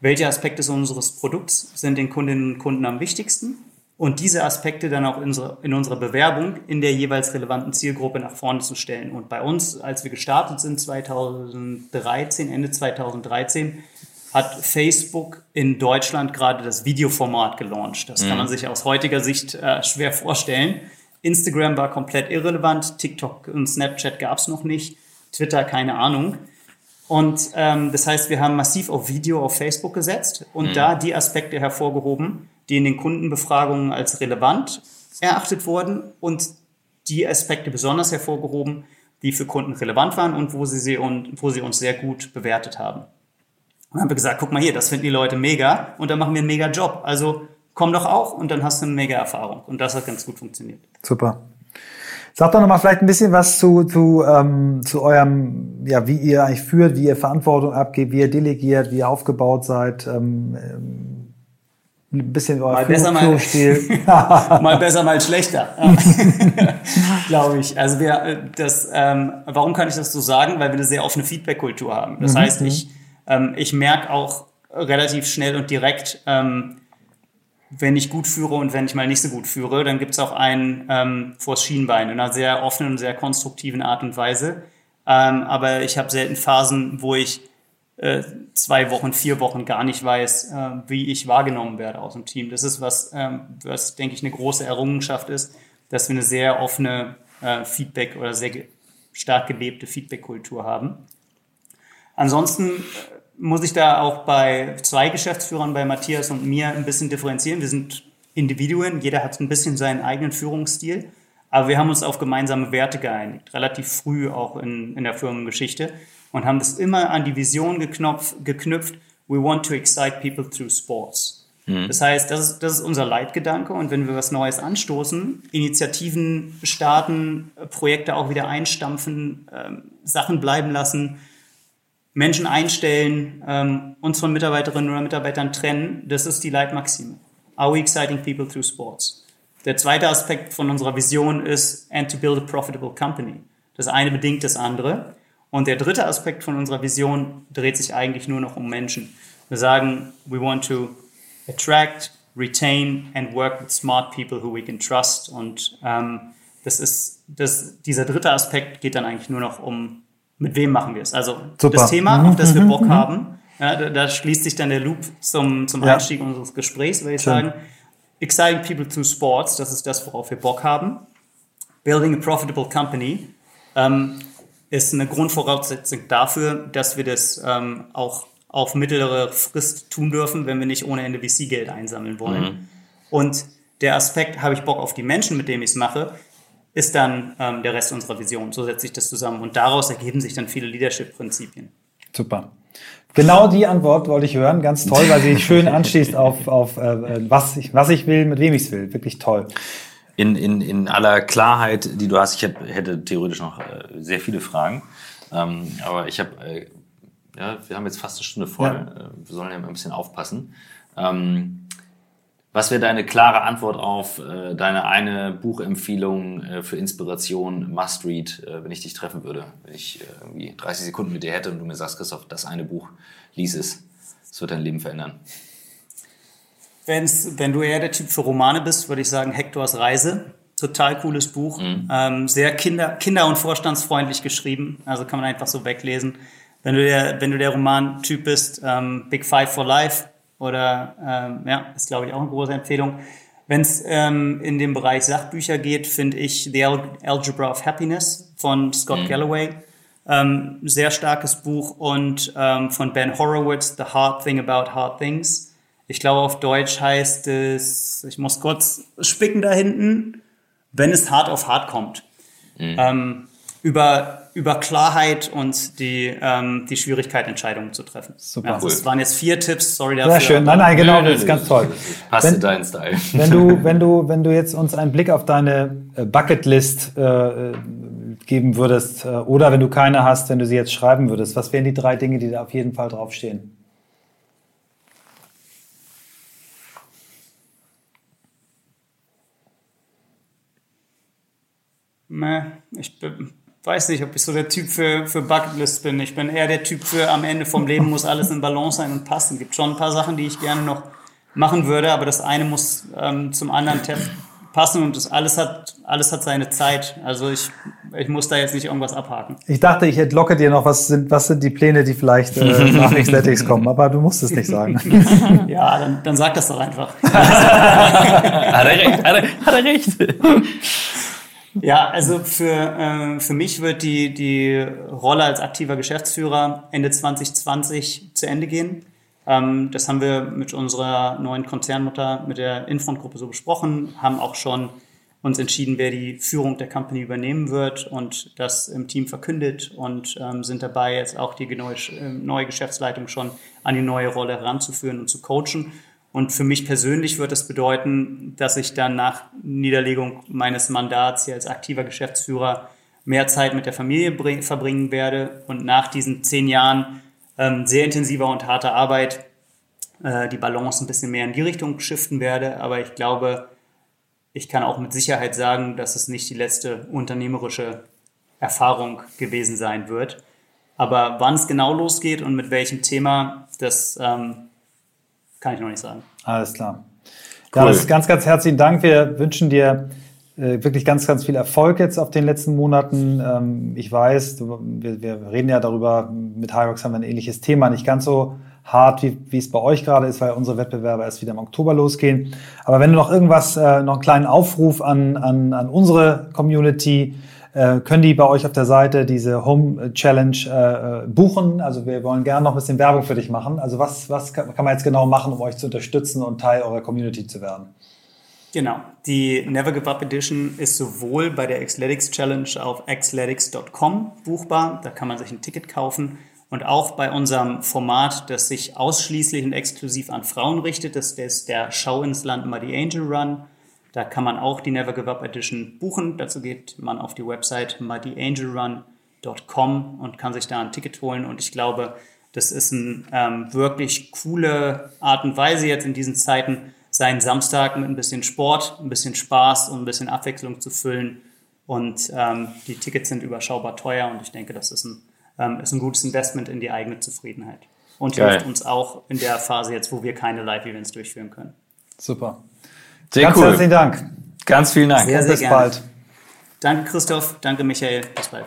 Welche Aspekte unseres Produkts sind den Kundinnen und Kunden am wichtigsten? Und diese Aspekte dann auch in unserer, in unserer Bewerbung in der jeweils relevanten Zielgruppe nach vorne zu stellen. Und bei uns, als wir gestartet sind 2013, Ende 2013, hat Facebook in Deutschland gerade das Videoformat gelauncht. Das mhm. kann man sich aus heutiger Sicht äh, schwer vorstellen. Instagram war komplett irrelevant, TikTok und Snapchat gab es noch nicht, Twitter keine Ahnung. Und ähm, das heißt, wir haben massiv auf Video auf Facebook gesetzt und mhm. da die Aspekte hervorgehoben, die in den Kundenbefragungen als relevant erachtet wurden und die Aspekte besonders hervorgehoben, die für Kunden relevant waren und wo sie, sie, und, wo sie uns sehr gut bewertet haben. Und dann haben wir gesagt, guck mal hier, das finden die Leute mega und dann machen wir einen mega Job. Also komm doch auch und dann hast du eine mega Erfahrung. Und das hat ganz gut funktioniert. Super. Sag doch noch mal vielleicht ein bisschen was zu, zu, ähm, zu eurem, ja, wie ihr eigentlich führt, wie ihr Verantwortung abgebt, wie ihr delegiert, wie ihr aufgebaut seid. Ähm, ähm ein bisschen euer mal besser, mal, mal besser, mal schlechter, glaube ich. Also wir, äh, das, ähm, warum kann ich das so sagen? Weil wir eine sehr offene Feedback-Kultur haben. Das mhm. heißt, ich ähm, ich merke auch relativ schnell und direkt, ähm, wenn ich gut führe und wenn ich mal nicht so gut führe, dann gibt es auch einen ähm, vors Schienbein in einer sehr offenen und sehr konstruktiven Art und Weise. Ähm, aber ich habe selten Phasen, wo ich äh, zwei Wochen, vier Wochen gar nicht weiß, äh, wie ich wahrgenommen werde aus dem Team. Das ist was, ähm, was denke ich, eine große Errungenschaft ist, dass wir eine sehr offene äh, Feedback oder sehr ge stark gelebte Feedback-Kultur haben. Ansonsten äh, muss ich da auch bei zwei Geschäftsführern, bei Matthias und mir, ein bisschen differenzieren. Wir sind Individuen, jeder hat ein bisschen seinen eigenen Führungsstil, aber wir haben uns auf gemeinsame Werte geeinigt, relativ früh auch in, in der Firmengeschichte und haben das immer an die Vision geknopf, geknüpft, we want to excite people through sports. Mhm. Das heißt, das ist, das ist unser Leitgedanke und wenn wir was Neues anstoßen, Initiativen starten, Projekte auch wieder einstampfen, äh, Sachen bleiben lassen, Menschen einstellen, ähm, uns von Mitarbeiterinnen oder Mitarbeitern trennen, das ist die Leitmaxime. Are we exciting people through sports? Der zweite Aspekt von unserer Vision ist, and to build a profitable company. Das eine bedingt das andere. Und der dritte Aspekt von unserer Vision dreht sich eigentlich nur noch um Menschen. Wir sagen, we want to attract, retain and work with smart people who we can trust. Und ähm, das ist, das, dieser dritte Aspekt geht dann eigentlich nur noch um mit wem machen wir es? Also Super. das Thema, mhm. auf das wir Bock mhm. haben, ja, da, da, schließt sich dann der Loop zum, zum ja. Einstieg unseres Gesprächs, würde ich Schön. sagen. Exciting people through sports, das ist das, worauf wir Bock haben. Building a Profitable Company ähm, ist eine Grundvoraussetzung dafür, dass wir das ähm, auch auf mittlere Frist tun dürfen, wenn wir nicht ohne Ende VC-Geld einsammeln wollen. Mhm. Und der Aspekt, habe ich Bock auf die Menschen, mit denen ich es mache, ist dann ähm, der Rest unserer Vision. So setze ich das zusammen. Und daraus ergeben sich dann viele Leadership-Prinzipien. Super. Genau die Antwort wollte ich hören. Ganz toll, weil sie schön anschließt auf, auf äh, was, ich, was ich will, mit wem ich es will. Wirklich toll. In, in, in aller Klarheit, die du hast, ich hab, hätte theoretisch noch äh, sehr viele Fragen. Ähm, aber ich habe, äh, ja, wir haben jetzt fast eine Stunde voll. Ja. Äh, wir sollen ja ein bisschen aufpassen. Ähm, was wäre deine klare Antwort auf äh, deine eine Buchempfehlung äh, für Inspiration, Must Read, äh, wenn ich dich treffen würde? Wenn ich äh, irgendwie 30 Sekunden mit dir hätte und du mir sagst, Christoph, das eine Buch, lies es. Das wird dein Leben verändern. Wenn's, wenn du eher der Typ für Romane bist, würde ich sagen Hektors Reise. Total cooles Buch. Mhm. Ähm, sehr kinder-, kinder- und vorstandsfreundlich geschrieben. Also kann man einfach so weglesen. Wenn du der, wenn du der Romantyp bist, ähm, Big Five for Life oder ähm, ja, ist glaube ich auch eine große Empfehlung. Wenn es ähm, in den Bereich Sachbücher geht, finde ich The Algebra of Happiness von Scott mhm. Galloway. Ähm, sehr starkes Buch und ähm, von Ben Horowitz, The Hard Thing About Hard Things. Ich glaube, auf Deutsch heißt es, ich muss kurz spicken da hinten, wenn es hart auf hart kommt. Mhm. Ähm, über, über Klarheit und die, ähm, die Schwierigkeit, Entscheidungen zu treffen. Super. Ja, das waren jetzt vier Tipps, sorry dafür. Sehr schön. Nein, nein, genau, das ist ganz toll. Passt wenn, dein Style. Wenn du, wenn du, wenn du jetzt uns einen Blick auf deine äh, Bucketlist äh, geben würdest, äh, oder wenn du keine hast, wenn du sie jetzt schreiben würdest, was wären die drei Dinge, die da auf jeden Fall draufstehen? Ich weiß nicht, ob ich so der Typ für, für Bucketlist bin. Ich bin eher der Typ für am Ende vom Leben muss alles in Balance sein und passen. Es gibt schon ein paar Sachen, die ich gerne noch machen würde, aber das eine muss ähm, zum anderen passen und das alles hat, alles hat seine Zeit. Also ich, ich muss da jetzt nicht irgendwas abhaken. Ich dachte, ich entlocke dir noch, was sind, was sind die Pläne, die vielleicht äh, nach Xletics kommen, aber du musst es nicht sagen. ja, dann, dann sag das doch einfach. hat er recht, hat er, hat er recht. Ja, also für, äh, für mich wird die, die Rolle als aktiver Geschäftsführer Ende 2020 zu Ende gehen. Ähm, das haben wir mit unserer neuen Konzernmutter, mit der Infront-Gruppe so besprochen, haben auch schon uns entschieden, wer die Führung der Company übernehmen wird und das im Team verkündet und ähm, sind dabei, jetzt auch die neue, äh, neue Geschäftsleitung schon an die neue Rolle heranzuführen und zu coachen. Und für mich persönlich wird es bedeuten, dass ich dann nach Niederlegung meines Mandats hier als aktiver Geschäftsführer mehr Zeit mit der Familie verbringen werde und nach diesen zehn Jahren ähm, sehr intensiver und harter Arbeit äh, die Balance ein bisschen mehr in die Richtung shiften werde. Aber ich glaube, ich kann auch mit Sicherheit sagen, dass es nicht die letzte unternehmerische Erfahrung gewesen sein wird. Aber wann es genau losgeht und mit welchem Thema, das ähm, kann ich noch nicht sagen. Alles klar. Cool. Ja, ganz, ganz herzlichen Dank. Wir wünschen dir äh, wirklich ganz, ganz viel Erfolg jetzt auf den letzten Monaten. Ähm, ich weiß, du, wir, wir, reden ja darüber, mit Hyrox haben wir ein ähnliches Thema, nicht ganz so hart, wie, wie es bei euch gerade ist, weil unsere Wettbewerbe erst wieder im Oktober losgehen. Aber wenn du noch irgendwas, äh, noch einen kleinen Aufruf an, an, an unsere Community äh, können die bei euch auf der Seite diese Home Challenge äh, äh, buchen. Also wir wollen gerne noch ein bisschen Werbung für dich machen. Also was, was kann, kann man jetzt genau machen, um euch zu unterstützen und Teil eurer Community zu werden? Genau. Die Never Give Up Edition ist sowohl bei der Xletics Challenge auf xletics.com buchbar. Da kann man sich ein Ticket kaufen. Und auch bei unserem Format, das sich ausschließlich und exklusiv an Frauen richtet, das ist der Schau ins Land Muddy Angel Run. Da kann man auch die Never Give Up Edition buchen. Dazu geht man auf die Website muddyAngelRun.com und kann sich da ein Ticket holen. Und ich glaube, das ist eine ähm, wirklich coole Art und Weise jetzt in diesen Zeiten, seinen Samstag mit ein bisschen Sport, ein bisschen Spaß und ein bisschen Abwechslung zu füllen. Und ähm, die Tickets sind überschaubar teuer und ich denke, das ist ein, ähm, ist ein gutes Investment in die eigene Zufriedenheit. Und Geil. hilft uns auch in der Phase jetzt, wo wir keine Live-Events durchführen können. Super. Sehr Ganz cool. herzlichen Dank. Ganz vielen Dank. Sehr, sehr bis gerne. bald. Danke, Christoph. Danke, Michael. Bis bald.